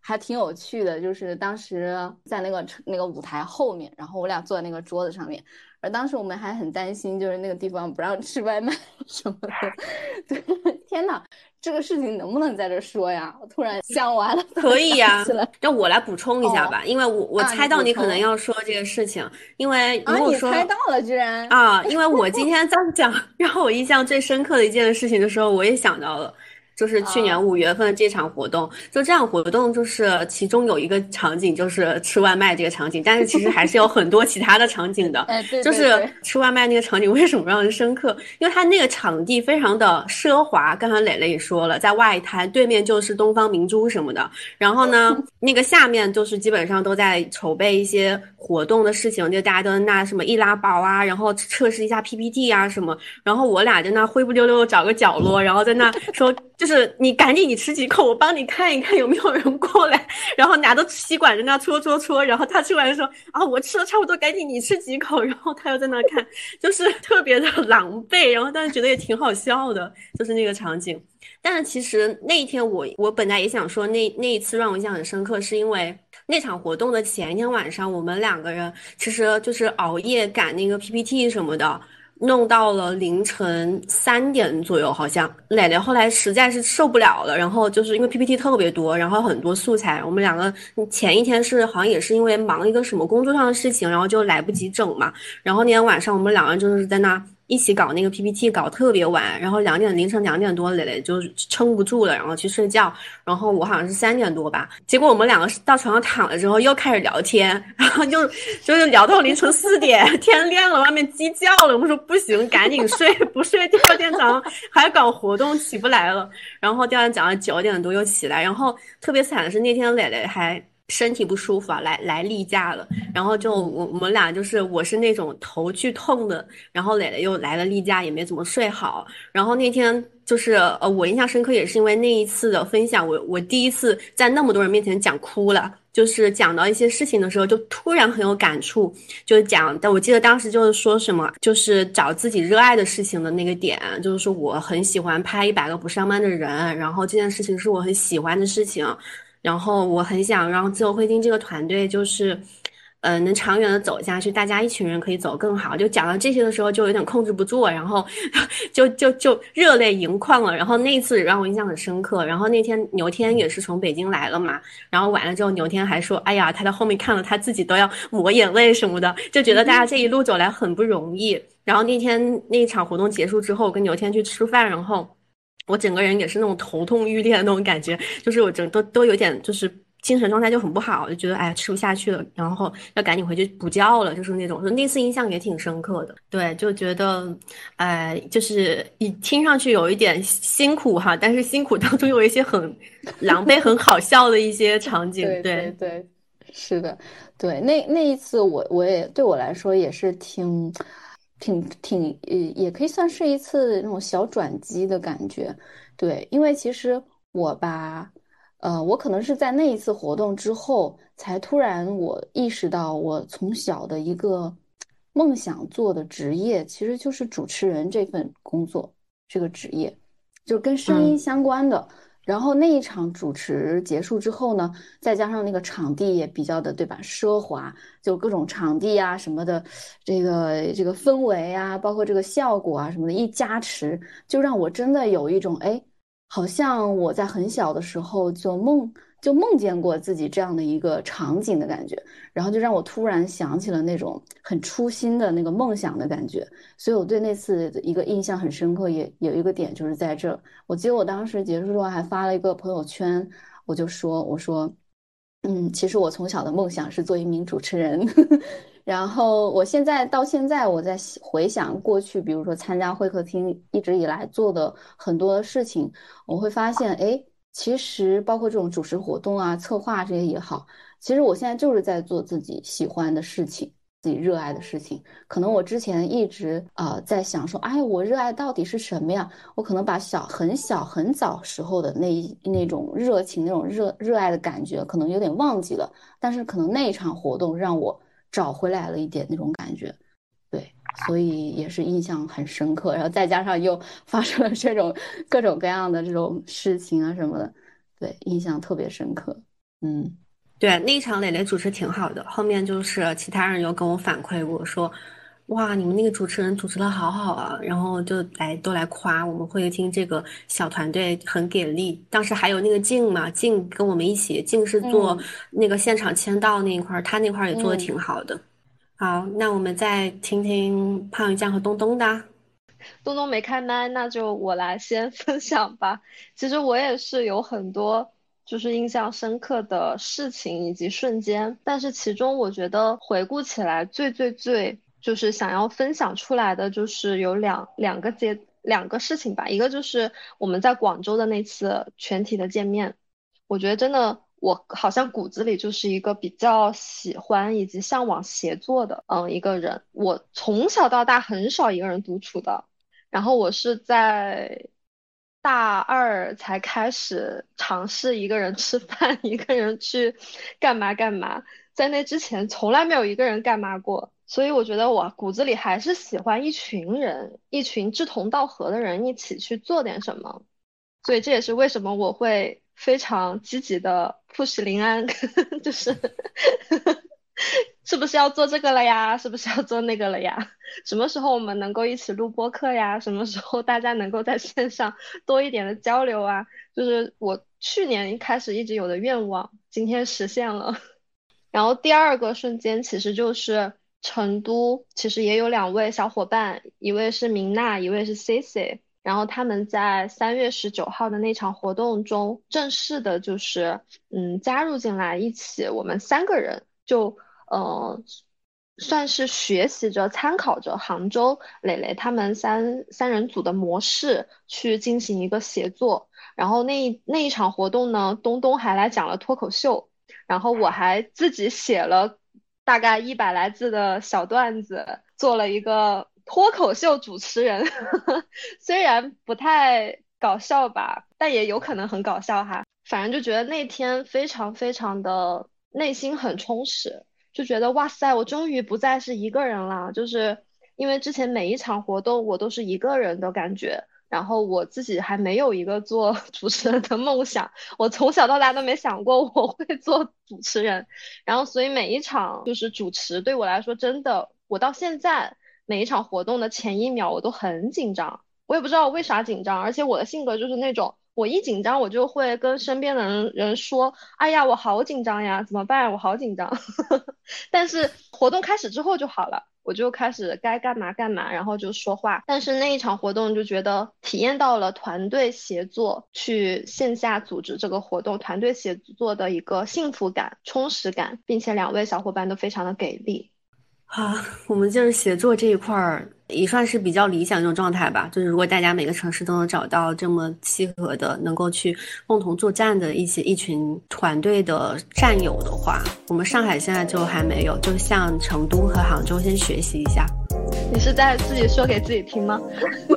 还挺有趣的，就是当时在那个那个舞台后面，然后我俩坐在那个桌子上面，而当时我们还很担心，就是那个地方不让吃外卖什么的。对，天哪，这个事情能不能在这说呀？我突然想完了，可以呀。让我来补充一下吧，因为我我猜到你可能要说这个事情，因为啊，你猜到了，居然啊，因为我今天在讲 让我印象最深刻的一件事情的时候，我也想到了。就是去年五月份这场活动，就这样活动，就是其中有一个场景就是吃外卖这个场景，但是其实还是有很多其他的场景的。就是吃外卖那个场景为什么让人深刻？因为它那个场地非常的奢华，刚才磊磊也说了，在外滩对面就是东方明珠什么的，然后呢，那个下面就是基本上都在筹备一些活动的事情，就大家都在那什么易拉宝啊，然后测试一下 PPT 啊什么，然后我俩在那灰不溜溜找个角落，然后在那说。就是你赶紧你吃几口，我帮你看一看有没有人过来，然后拿着吸管在那戳戳戳，然后他吃完说啊我吃了差不多，赶紧你吃几口，然后他又在那看，就是特别的 狼狈，然后但是觉得也挺好笑的，就是那个场景。但是其实那一天我我本来也想说那那一次让我印象很深刻，是因为那场活动的前一天晚上，我们两个人其实就是熬夜赶那个 PPT 什么的。弄到了凌晨三点左右，好像奶奶后来实在是受不了了，然后就是因为 PPT 特别多，然后很多素材，我们两个前一天是好像也是因为忙一个什么工作上的事情，然后就来不及整嘛，然后那天晚上我们两个人就是在那。一起搞那个 PPT，搞特别晚，然后两点凌晨两点多，磊磊就撑不住了，然后去睡觉。然后我好像是三点多吧，结果我们两个到床上躺了之后又开始聊天，然后就就是聊到凌晨四点，天亮了，外面鸡叫了。我们说不行，赶紧睡，不睡第二天早上还搞活动起不来了。然后第二天早上九点多又起来，然后特别惨的是那天磊磊还。身体不舒服啊，来来例假了，然后就我我们俩就是我是那种头剧痛的，然后磊磊又来了例假，也没怎么睡好，然后那天就是呃我印象深刻也是因为那一次的分享，我我第一次在那么多人面前讲哭了，就是讲到一些事情的时候就突然很有感触，就讲，但我记得当时就是说什么，就是找自己热爱的事情的那个点，就是说我很喜欢拍一百个不上班的人，然后这件事情是我很喜欢的事情。然后我很想让自由会金这个团队，就是，呃，能长远的走下去，大家一群人可以走更好。就讲到这些的时候，就有点控制不住，然后 就就就热泪盈眶了。然后那一次让我印象很深刻。然后那天牛天也是从北京来了嘛，然后完了之后，牛天还说：“哎呀，他在后面看了，他自己都要抹眼泪什么的，就觉得大家这一路走来很不容易。”然后那天那一场活动结束之后，我跟牛天去吃饭，然后。我整个人也是那种头痛欲裂的那种感觉，就是我整都都有点就是精神状态就很不好，就觉得哎吃不下去了，然后要赶紧回去补觉了，就是那种。那次印象也挺深刻的，对，就觉得，哎，就是你听上去有一点辛苦哈，但是辛苦当中有一些很狼狈、很好笑的一些场景，对对，是的，对，那那一次我我也对我来说也是挺。挺挺呃，也可以算是一次那种小转机的感觉，对，因为其实我吧，呃，我可能是在那一次活动之后，才突然我意识到，我从小的一个梦想做的职业，其实就是主持人这份工作，这个职业，就跟声音相关的。然后那一场主持结束之后呢，再加上那个场地也比较的，对吧？奢华，就各种场地啊什么的，这个这个氛围啊，包括这个效果啊什么的，一加持，就让我真的有一种哎，好像我在很小的时候做梦。就梦见过自己这样的一个场景的感觉，然后就让我突然想起了那种很初心的那个梦想的感觉，所以我对那次一个印象很深刻，也有一个点就是在这。我记得我当时结束之后还发了一个朋友圈，我就说：“我说，嗯，其实我从小的梦想是做一名主持人。”然后我现在到现在我在回想过去，比如说参加会客厅一直以来做的很多事情，我会发现，哎。其实包括这种主持活动啊、策划这些也好，其实我现在就是在做自己喜欢的事情、自己热爱的事情。可能我之前一直啊在想说，哎，我热爱到底是什么呀？我可能把小很小很早时候的那一那种热情、那种热热爱的感觉，可能有点忘记了。但是可能那一场活动让我找回来了一点那种感觉。对，所以也是印象很深刻，然后再加上又 发生了这种各种各样的这种事情啊什么的，对，印象特别深刻。嗯，对，那场磊磊主持挺好的，后面就是其他人又跟我反馈过说，哇，你们那个主持人主持的好好啊，然后就来都来夸我们会厅这个小团队很给力。当时还有那个静嘛，静跟我们一起，静是做那个现场签到那一块儿，他那块儿也做的挺好的。好，那我们再听听胖鱼酱和东东的。东东没开麦，那就我来先分享吧。其实我也是有很多就是印象深刻的事情以及瞬间，但是其中我觉得回顾起来最最最就是想要分享出来的就是有两两个阶两个事情吧。一个就是我们在广州的那次全体的见面，我觉得真的。我好像骨子里就是一个比较喜欢以及向往协作的，嗯，一个人。我从小到大很少一个人独处的，然后我是在大二才开始尝试一个人吃饭，一个人去干嘛干嘛，在那之前从来没有一个人干嘛过。所以我觉得我骨子里还是喜欢一群人，一群志同道合的人一起去做点什么。所以这也是为什么我会。非常积极的 push 临安，就是 是不是要做这个了呀？是不是要做那个了呀？什么时候我们能够一起录播课呀？什么时候大家能够在线上多一点的交流啊？就是我去年开始一直有的愿望，今天实现了。然后第二个瞬间其实就是成都，其实也有两位小伙伴，一位是明娜，一位是 C C。然后他们在三月十九号的那场活动中，正式的就是嗯加入进来，一起我们三个人就呃算是学习着、参考着杭州磊磊他们三三人组的模式去进行一个协作。然后那那一场活动呢，东东还来讲了脱口秀，然后我还自己写了大概一百来字的小段子，做了一个。脱口秀主持人 虽然不太搞笑吧，但也有可能很搞笑哈。反正就觉得那天非常非常的内心很充实，就觉得哇塞，我终于不再是一个人了。就是因为之前每一场活动我都是一个人的感觉，然后我自己还没有一个做 主持人的梦想，我从小到大都没想过我会做主持人。然后所以每一场就是主持对我来说真的，我到现在。每一场活动的前一秒，我都很紧张，我也不知道为啥紧张，而且我的性格就是那种，我一紧张，我就会跟身边的人人说，哎呀，我好紧张呀，怎么办？我好紧张。但是活动开始之后就好了，我就开始该干嘛干嘛，然后就说话。但是那一场活动就觉得体验到了团队协作，去线下组织这个活动，团队协作的一个幸福感、充实感，并且两位小伙伴都非常的给力。好，我们就是写作这一块儿也算是比较理想这种状态吧。就是如果大家每个城市都能找到这么契合的、能够去共同作战的一些一群团队的战友的话，我们上海现在就还没有，就向成都和杭州先学习一下。你是在自己说给自己听吗？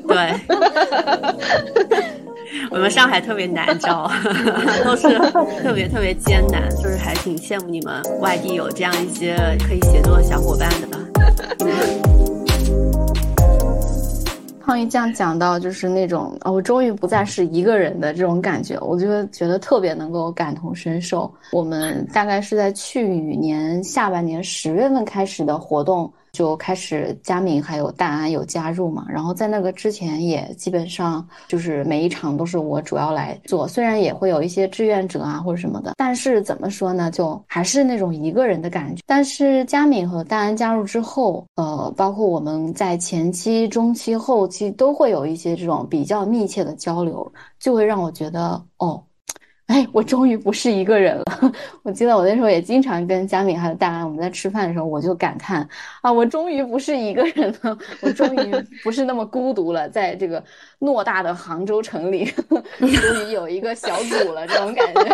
对。我们上海特别难找，都是特别特别艰难，就是还挺羡慕你们外地有这样一些可以协作的小伙伴的。胖鱼酱讲到就是那种我终于不再是一个人的这种感觉，我就觉得特别能够感同身受。我们大概是在去年下半年十月份开始的活动。就开始佳敏还有大安有加入嘛，然后在那个之前也基本上就是每一场都是我主要来做，虽然也会有一些志愿者啊或者什么的，但是怎么说呢，就还是那种一个人的感觉。但是佳敏和大安加入之后，呃，包括我们在前期、中期、后期都会有一些这种比较密切的交流，就会让我觉得哦。哎，我终于不是一个人了。我记得我那时候也经常跟佳敏还有大安，我们在吃饭的时候，我就感叹啊，我终于不是一个人了，我终于不是那么孤独了，在这个偌大的杭州城里，终于有一个小组了，这种感觉。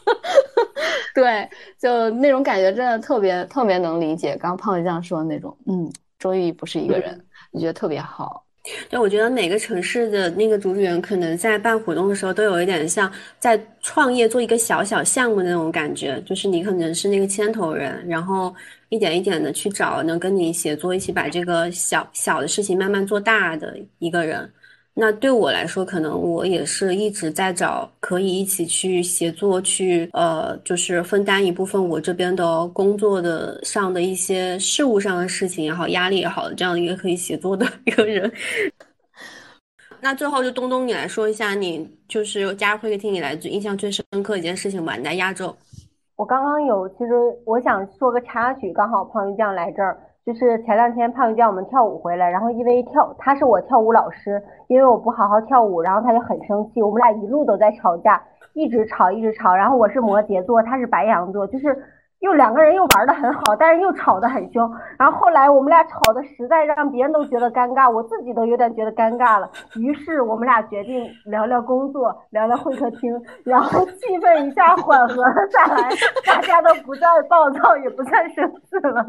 对，就那种感觉真的特别特别能理解。刚胖子这样说的那种，嗯，终于不是一个人，我觉得特别好。对，我觉得每个城市的那个主持人，可能在办活动的时候，都有一点像在创业做一个小小项目那种感觉，就是你可能是那个牵头人，然后一点一点的去找能跟你协作，一起把这个小小的事情慢慢做大的一个人。那对我来说，可能我也是一直在找可以一起去协作，去呃，就是分担一部分我这边的工作的上的一些事务上的事情也好，压力也好，这样一个可以协作的一个人。那最后就东东，你来说一下，你就是加入会客厅以来最印象最深刻一件事情吧？你在亚洲。我刚刚有，其实我想说个插曲，刚好胖鱼酱来这儿。就是前两天胖鱼叫我们跳舞回来，然后因为跳他是我跳舞老师，因为我不好好跳舞，然后他就很生气，我们俩一路都在吵架，一直吵一直吵，然后我是摩羯座，他是白羊座，就是。又两个人又玩的很好，但是又吵得很凶。然后后来我们俩吵的实在让别人都觉得尴尬，我自己都有点觉得尴尬了。于是我们俩决定聊聊工作，聊聊会客厅，然后气氛一下缓和了下来，大家都不再暴躁，也不再生气了。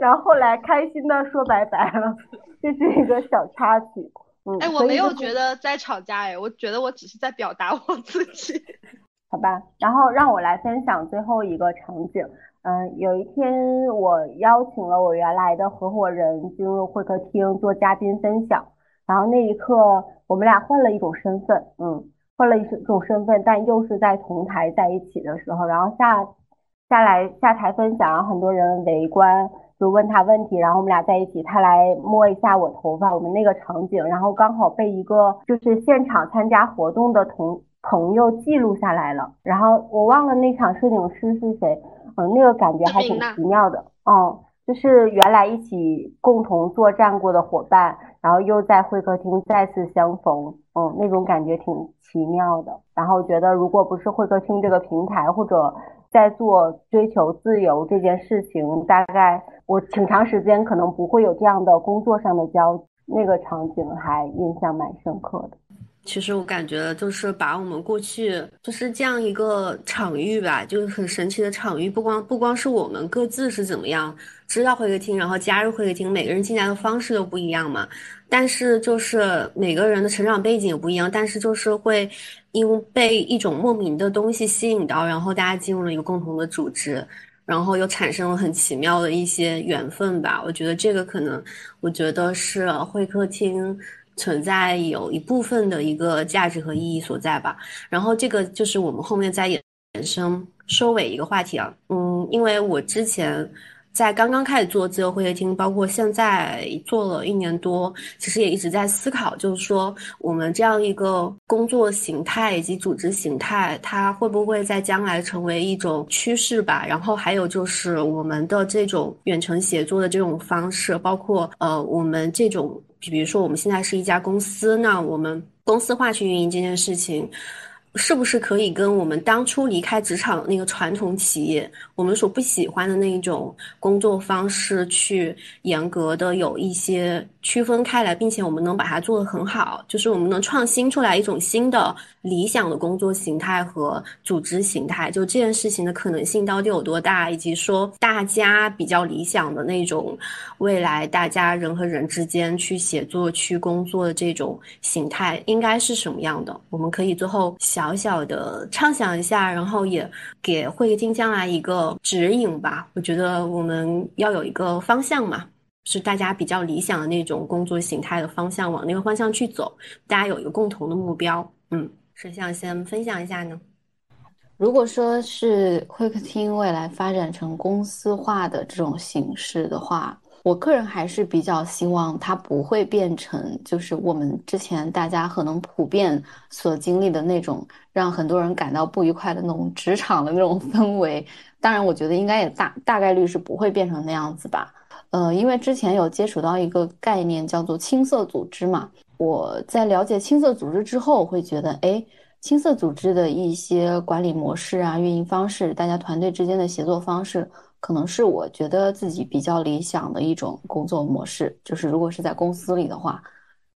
然后后来开心的说拜拜了，这是一个小插曲。嗯，哎，我没有觉得在吵架，哎，我觉得我只是在表达我自己。好吧，然后让我来分享最后一个场景。嗯，有一天我邀请了我原来的合伙人进入会客厅做嘉宾分享，然后那一刻我们俩换了一种身份，嗯，换了一种身份，但又是在同台在一起的时候，然后下下来下台分享，然后很多人围观，就问他问题，然后我们俩在一起，他来摸一下我头发，我们那个场景，然后刚好被一个就是现场参加活动的同朋友记录下来了，然后我忘了那场摄影师是谁，嗯，那个感觉还挺奇妙的，嗯，就是原来一起共同作战过的伙伴，然后又在会客厅再次相逢，嗯，那种感觉挺奇妙的，然后觉得如果不是会客厅这个平台或者。在做追求自由这件事情，大概我挺长时间可能不会有这样的工作上的交，那个场景还印象蛮深刻的。其实我感觉就是把我们过去就是这样一个场域吧，就是很神奇的场域，不光不光是我们各自是怎么样知道会客厅，然后加入会客厅，每个人进来的方式都不一样嘛。但是就是每个人的成长背景也不一样，但是就是会因被一种莫名的东西吸引到，然后大家进入了一个共同的组织，然后又产生了很奇妙的一些缘分吧。我觉得这个可能，我觉得是会客厅。存在有一部分的一个价值和意义所在吧，然后这个就是我们后面再衍生收尾一个话题啊，嗯，因为我之前在刚刚开始做自由会客厅，包括现在做了一年多，其实也一直在思考，就是说我们这样一个工作形态以及组织形态，它会不会在将来成为一种趋势吧？然后还有就是我们的这种远程协作的这种方式，包括呃我们这种。比如说，我们现在是一家公司，那我们公司化去运营这件事情。是不是可以跟我们当初离开职场那个传统企业，我们所不喜欢的那一种工作方式，去严格的有一些区分开来，并且我们能把它做得很好，就是我们能创新出来一种新的理想的工作形态和组织形态，就这件事情的可能性到底有多大，以及说大家比较理想的那种未来大家人和人之间去写作、去工作的这种形态应该是什么样的？我们可以最后想。小小的畅想一下，然后也给会客厅将来一个指引吧。我觉得我们要有一个方向嘛，是大家比较理想的那种工作形态的方向，往那个方向去走。大家有一个共同的目标。嗯，谁想先分享一下呢？如果说是会客厅未来发展成公司化的这种形式的话。我个人还是比较希望它不会变成，就是我们之前大家可能普遍所经历的那种让很多人感到不愉快的那种职场的那种氛围。当然，我觉得应该也大大概率是不会变成那样子吧。呃，因为之前有接触到一个概念叫做青色组织嘛，我在了解青色组织之后，会觉得，哎，青色组织的一些管理模式啊、运营方式，大家团队之间的协作方式。可能是我觉得自己比较理想的一种工作模式，就是如果是在公司里的话，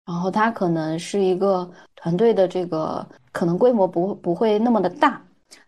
然后它可能是一个团队的这个可能规模不不会那么的大，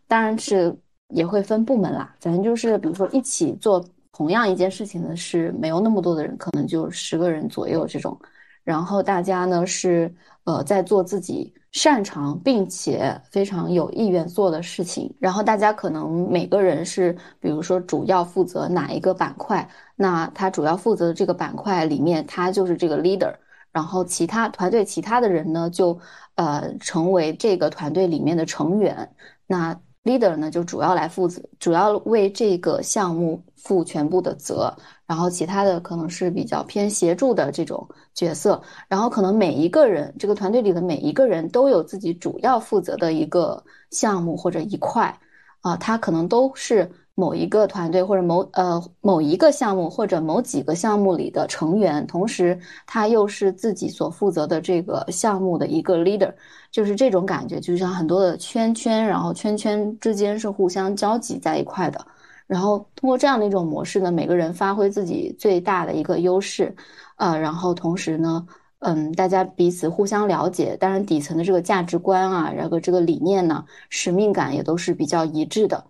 当然是也会分部门啦。反正就是比如说一起做同样一件事情的是没有那么多的人，可能就十个人左右这种，然后大家呢是呃在做自己。擅长并且非常有意愿做的事情，然后大家可能每个人是，比如说主要负责哪一个板块，那他主要负责的这个板块里面，他就是这个 leader，然后其他团队其他的人呢，就呃成为这个团队里面的成员，那 leader 呢就主要来负责，主要为这个项目负全部的责。然后其他的可能是比较偏协助的这种角色，然后可能每一个人这个团队里的每一个人都有自己主要负责的一个项目或者一块，啊，他可能都是某一个团队或者某呃某一个项目或者某几个项目里的成员，同时他又是自己所负责的这个项目的一个 leader，就是这种感觉，就像很多的圈圈，然后圈圈之间是互相交集在一块的。然后通过这样的一种模式呢，每个人发挥自己最大的一个优势，呃，然后同时呢，嗯，大家彼此互相了解，当然底层的这个价值观啊，然后这个理念呢，使命感也都是比较一致的，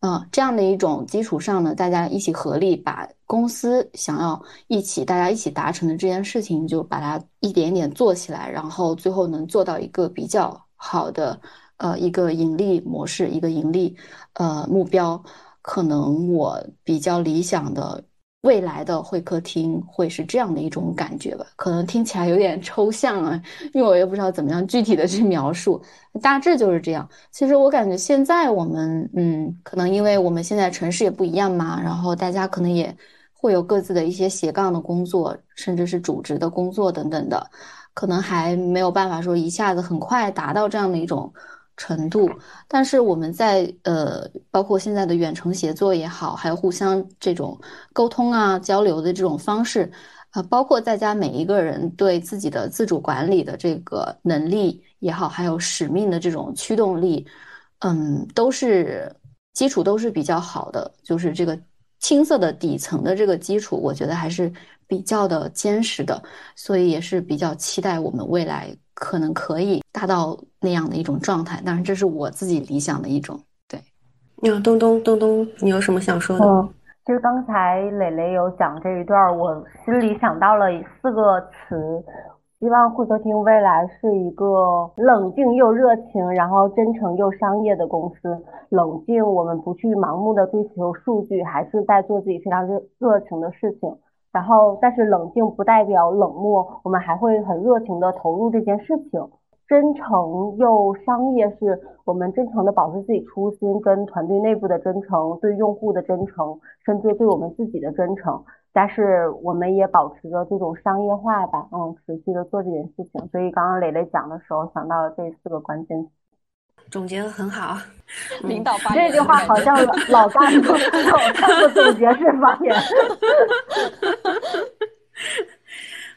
嗯，这样的一种基础上呢，大家一起合力把公司想要一起大家一起达成的这件事情，就把它一点点做起来，然后最后能做到一个比较好的呃一个盈利模式，一个盈利呃目标。可能我比较理想的未来的会客厅会是这样的一种感觉吧？可能听起来有点抽象啊，因为我也不知道怎么样具体的去描述，大致就是这样。其实我感觉现在我们，嗯，可能因为我们现在城市也不一样嘛，然后大家可能也会有各自的一些斜杠的工作，甚至是主职的工作等等的，可能还没有办法说一下子很快达到这样的一种。程度，但是我们在呃，包括现在的远程协作也好，还有互相这种沟通啊、交流的这种方式，啊，包括大家每一个人对自己的自主管理的这个能力也好，还有使命的这种驱动力，嗯，都是基础都是比较好的，就是这个青色的底层的这个基础，我觉得还是比较的坚实的，所以也是比较期待我们未来。可能可以达到那样的一种状态，当然这是我自己理想的一种。对，那东东东东，你有什么想说的？嗯，其实刚才磊磊有讲这一段，我心里想到了四个词，希望会客厅未来是一个冷静又热情，然后真诚又商业的公司。冷静，我们不去盲目的追求数据，还是在做自己非常热热情的事情。然后，但是冷静不代表冷漠，我们还会很热情的投入这件事情。真诚又商业，是我们真诚的保持自己初心，跟团队内部的真诚，对用户的真诚，甚至对我们自己的真诚。但是我们也保持着这种商业化吧，嗯，持续的做这件事情。所以刚刚磊磊讲的时候，想到了这四个关键词。总结的很好，领导发言。这句话好像老干部老干部总结式发言。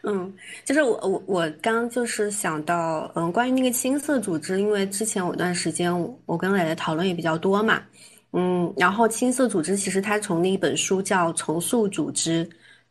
嗯，就是我我我刚就是想到，嗯，关于那个青色组织，因为之前有段时间我跟磊磊讨论也比较多嘛，嗯，然后青色组织其实它从那一本书叫《重塑组织》。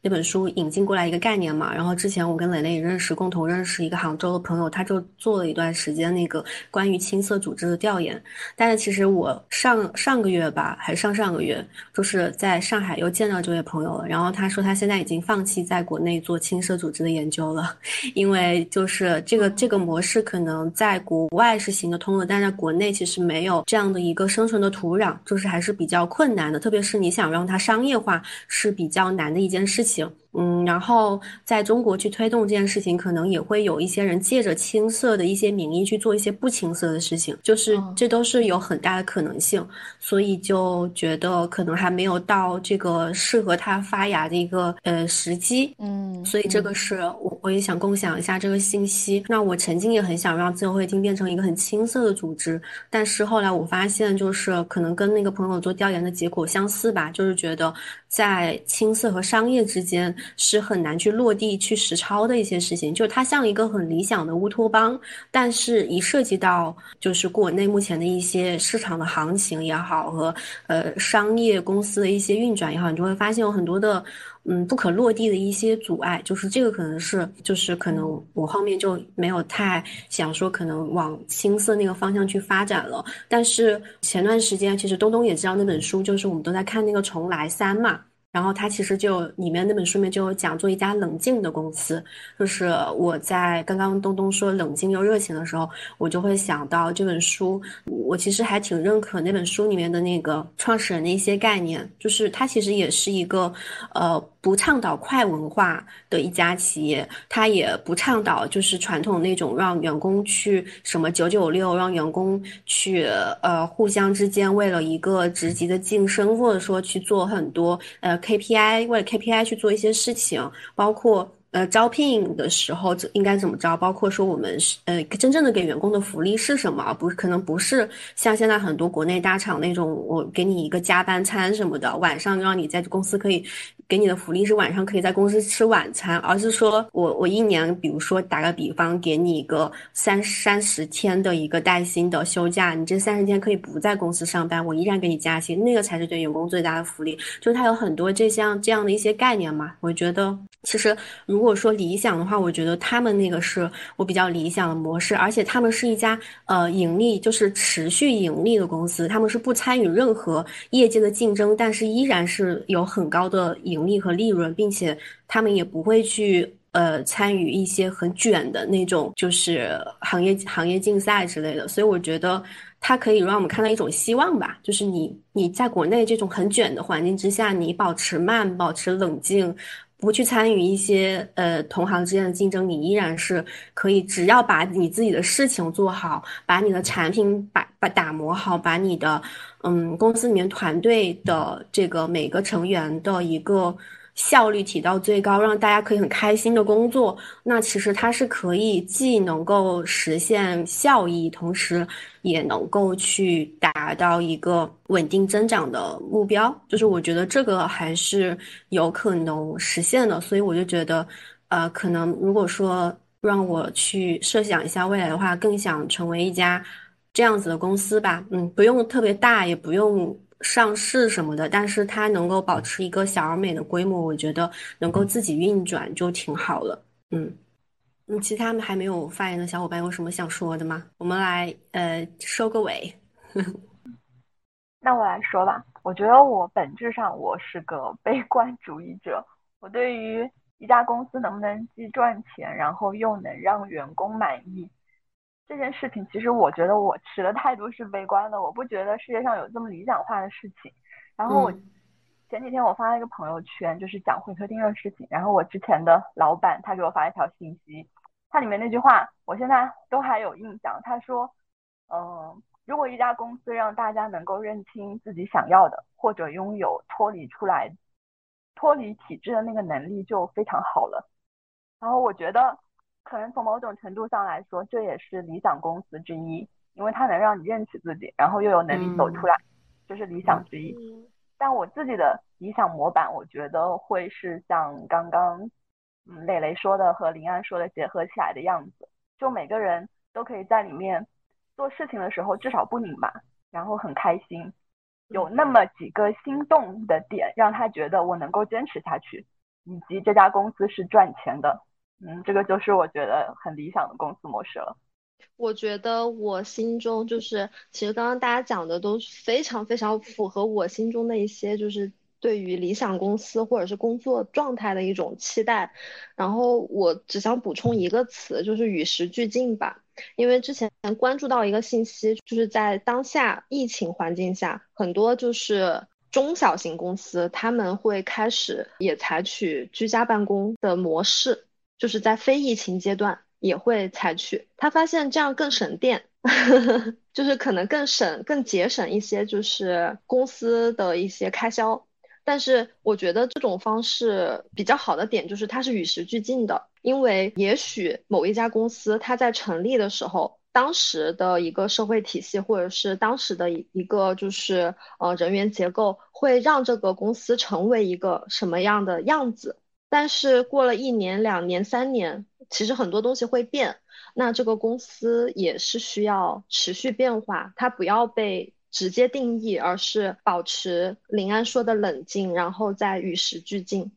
那本书引进过来一个概念嘛，然后之前我跟蕾蕾也认识，共同认识一个杭州的朋友，他就做了一段时间那个关于青色组织的调研。但是其实我上上个月吧，还是上上个月，就是在上海又见到这位朋友了。然后他说他现在已经放弃在国内做青色组织的研究了，因为就是这个这个模式可能在国外是行得通的，但在国内其实没有这样的一个生存的土壤，就是还是比较困难的。特别是你想让它商业化，是比较难的一件事情。行，嗯，然后在中国去推动这件事情，可能也会有一些人借着青涩的一些名义去做一些不青涩的事情，就是这都是有很大的可能性，所以就觉得可能还没有到这个适合它发芽的一个呃时机，嗯，所以这个是我我也想共享一下这个信息。那我曾经也很想让自由会厅变成一个很青涩的组织，但是后来我发现，就是可能跟那个朋友做调研的结果相似吧，就是觉得在青色和商业之间。是很难去落地去实操的一些事情，就它像一个很理想的乌托邦，但是一涉及到就是国内目前的一些市场的行情也好和呃商业公司的一些运转也好，你就会发现有很多的嗯不可落地的一些阻碍，就是这个可能是就是可能我后面就没有太想说可能往青涩那个方向去发展了，但是前段时间其实东东也知道那本书，就是我们都在看那个重来三嘛。然后他其实就里面那本书里面就讲做一家冷静的公司，就是我在刚刚东东说冷静又热情的时候，我就会想到这本书，我其实还挺认可那本书里面的那个创始人的一些概念，就是他其实也是一个，呃。不倡导快文化的一家企业，他也不倡导就是传统那种让员工去什么九九六，让员工去呃互相之间为了一个职级的晋升，或者说去做很多呃 KPI，为了 KPI 去做一些事情，包括。呃，招聘的时候应该怎么招？包括说我们是呃，真正的给员工的福利是什么？不可能不是像现在很多国内大厂那种，我给你一个加班餐什么的，晚上让你在公司可以给你的福利是晚上可以在公司吃晚餐，而是说我我一年，比如说打个比方，给你一个三三十天的一个带薪的休假，你这三十天可以不在公司上班，我依然给你加薪，那个才是对员工最大的福利。就是它有很多这项这样的一些概念嘛，我觉得其实如果。说理想的话，我觉得他们那个是我比较理想的模式，而且他们是一家呃盈利就是持续盈利的公司，他们是不参与任何业界的竞争，但是依然是有很高的盈利和利润，并且他们也不会去。呃参与一些很卷的那种，就是行业行业竞赛之类的。所以我觉得它可以让我们看到一种希望吧，就是你你在国内这种很卷的环境之下，你保持慢，保持冷静。不去参与一些呃同行之间的竞争，你依然是可以，只要把你自己的事情做好，把你的产品把把打磨好，把你的嗯公司里面团队的这个每个成员的一个。效率提到最高，让大家可以很开心的工作。那其实它是可以既能够实现效益，同时也能够去达到一个稳定增长的目标。就是我觉得这个还是有可能实现的。所以我就觉得，呃，可能如果说让我去设想一下未来的话，更想成为一家这样子的公司吧。嗯，不用特别大，也不用。上市什么的，但是它能够保持一个小而美的规模，我觉得能够自己运转就挺好了。嗯，嗯，其他还没有发言的小伙伴有什么想说的吗？我们来呃收个尾。那我来说吧，我觉得我本质上我是个 悲观主义者，我对于一家公司能不能既赚钱，然后又能让员工满意。这件事情其实我觉得我持的态度是悲观的，我不觉得世界上有这么理想化的事情。然后我前几天我发了一个朋友圈，就是讲会客厅的事情。然后我之前的老板他给我发一条信息，他里面那句话我现在都还有印象。他说，嗯，如果一家公司让大家能够认清自己想要的，或者拥有脱离出来、脱离体制的那个能力，就非常好了。然后我觉得。可能从某种程度上来说，这也是理想公司之一，因为它能让你认识自己，然后又有能力走出来，这是理想之一。但我自己的理想模板，我觉得会是像刚刚嗯磊磊说的和林安说的结合起来的样子，就每个人都可以在里面做事情的时候至少不拧巴，然后很开心，有那么几个心动的点，让他觉得我能够坚持下去，以及这家公司是赚钱的。嗯，这个就是我觉得很理想的公司模式了。我觉得我心中就是，其实刚刚大家讲的都非常非常符合我心中的一些，就是对于理想公司或者是工作状态的一种期待。然后我只想补充一个词，就是与时俱进吧。因为之前关注到一个信息，就是在当下疫情环境下，很多就是中小型公司他们会开始也采取居家办公的模式。就是在非疫情阶段也会采取，他发现这样更省电，就是可能更省、更节省一些，就是公司的一些开销。但是我觉得这种方式比较好的点就是它是与时俱进的，因为也许某一家公司它在成立的时候，当时的一个社会体系或者是当时的一个就是呃人员结构，会让这个公司成为一个什么样的样子。但是过了一年、两年、三年，其实很多东西会变。那这个公司也是需要持续变化，它不要被直接定义，而是保持林安说的冷静，然后再与时俱进。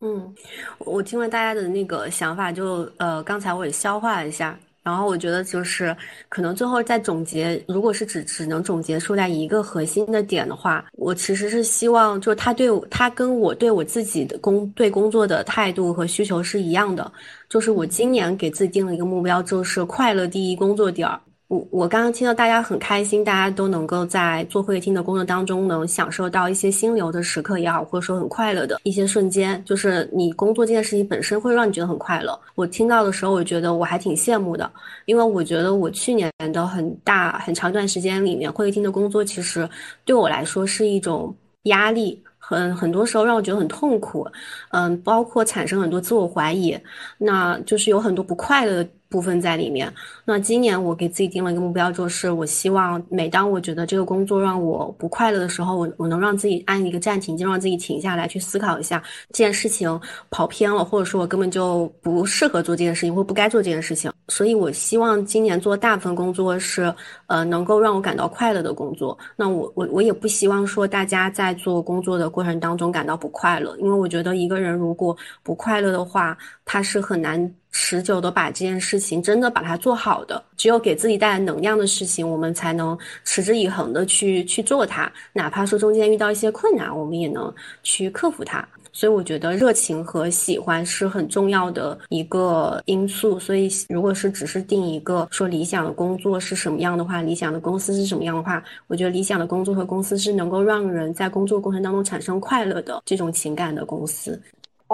嗯，我听了大家的那个想法，就呃，刚才我也消化了一下。然后我觉得就是，可能最后再总结，如果是只只能总结出来一个核心的点的话，我其实是希望，就是他对我，他跟我对我自己的工对工作的态度和需求是一样的，就是我今年给自己定了一个目标，就是快乐第一工作第二。我我刚刚听到大家很开心，大家都能够在做会议厅的工作当中能享受到一些心流的时刻也好，或者说很快乐的一些瞬间，就是你工作这件事情本身会让你觉得很快乐。我听到的时候，我觉得我还挺羡慕的，因为我觉得我去年的很大很长一段时间里面，会议厅的工作其实对我来说是一种压力，很很多时候让我觉得很痛苦，嗯，包括产生很多自我怀疑，那就是有很多不快乐。部分在里面。那今年我给自己定了一个目标，就是我希望每当我觉得这个工作让我不快乐的时候，我我能让自己按一个暂停键，让自己停下来，去思考一下这件事情跑偏了，或者说我根本就不适合做这件事情，或不该做这件事情。所以我希望今年做大部分工作是，呃，能够让我感到快乐的工作。那我我我也不希望说大家在做工作的过程当中感到不快乐，因为我觉得一个人如果不快乐的话，他是很难。持久的把这件事情真的把它做好的，只有给自己带来能量的事情，我们才能持之以恒的去去做它。哪怕说中间遇到一些困难，我们也能去克服它。所以我觉得热情和喜欢是很重要的一个因素。所以如果是只是定一个说理想的工作是什么样的话，理想的公司是什么样的话，我觉得理想的工作和公司是能够让人在工作过程当中产生快乐的这种情感的公司。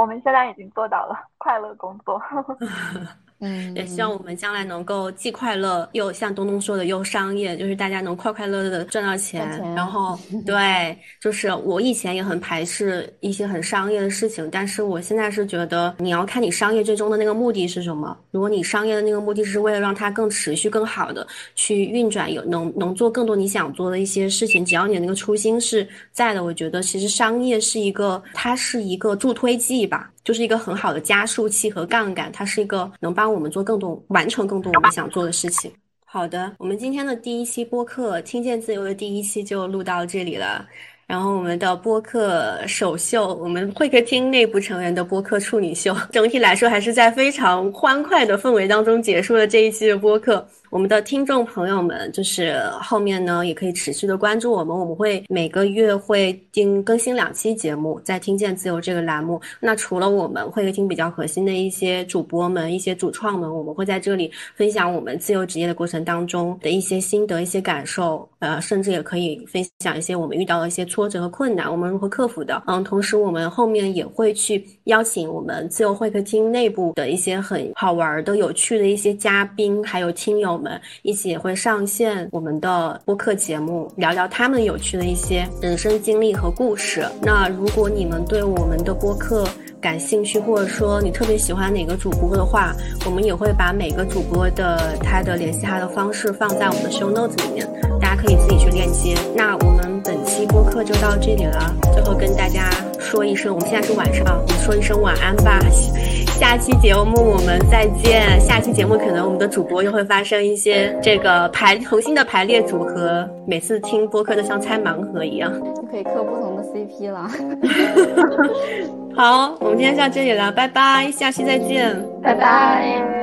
我们现在已经做到了快乐工作。嗯，也希望我们将来能够既快乐又像东东说的又商业，就是大家能快快乐乐的赚到钱。然后，对，就是我以前也很排斥一些很商业的事情，但是我现在是觉得你要看你商业最终的那个目的是什么。如果你商业的那个目的是为了让它更持续、更好的去运转，有能能做更多你想做的一些事情，只要你的那个初心是在的，我觉得其实商业是一个，它是一个助推剂吧。就是一个很好的加速器和杠杆，它是一个能帮我们做更多、完成更多我们想做的事情。好的，我们今天的第一期播客《听见自由》的第一期就录到这里了。然后我们的播客首秀，我们会客厅内部成员的播客处女秀，整体来说还是在非常欢快的氛围当中结束了这一期的播客。我们的听众朋友们，就是后面呢也可以持续的关注我们，我们会每个月会定更新两期节目，在听见自由这个栏目。那除了我们会听比较核心的一些主播们、一些主创们，我们会在这里分享我们自由职业的过程当中的一些心得、一些感受，呃，甚至也可以分享一些我们遇到的一些挫折和困难，我们如何克服的。嗯，同时我们后面也会去邀请我们自由会客厅内部的一些很好玩的、有趣的一些嘉宾，还有听友。我们一起也会上线我们的播客节目，聊聊他们有趣的一些人生经历和故事。那如果你们对我们的播客感兴趣，或者说你特别喜欢哪个主播的话，我们也会把每个主播的他的联系他的方式放在我们的 show notes 里面，大家可以自己去链接。那我们本期播客就到这里了，最后跟大家说一声，我们现在是晚上，我们说一声晚安吧。下期节目我们再见。下期节目可能我们的主播又会发生一些这个排重新的排列组合，每次听播客都像拆盲盒一样，就可以磕不同的 CP 了。好，我们今天就到这里了，拜拜，下期再见，拜拜。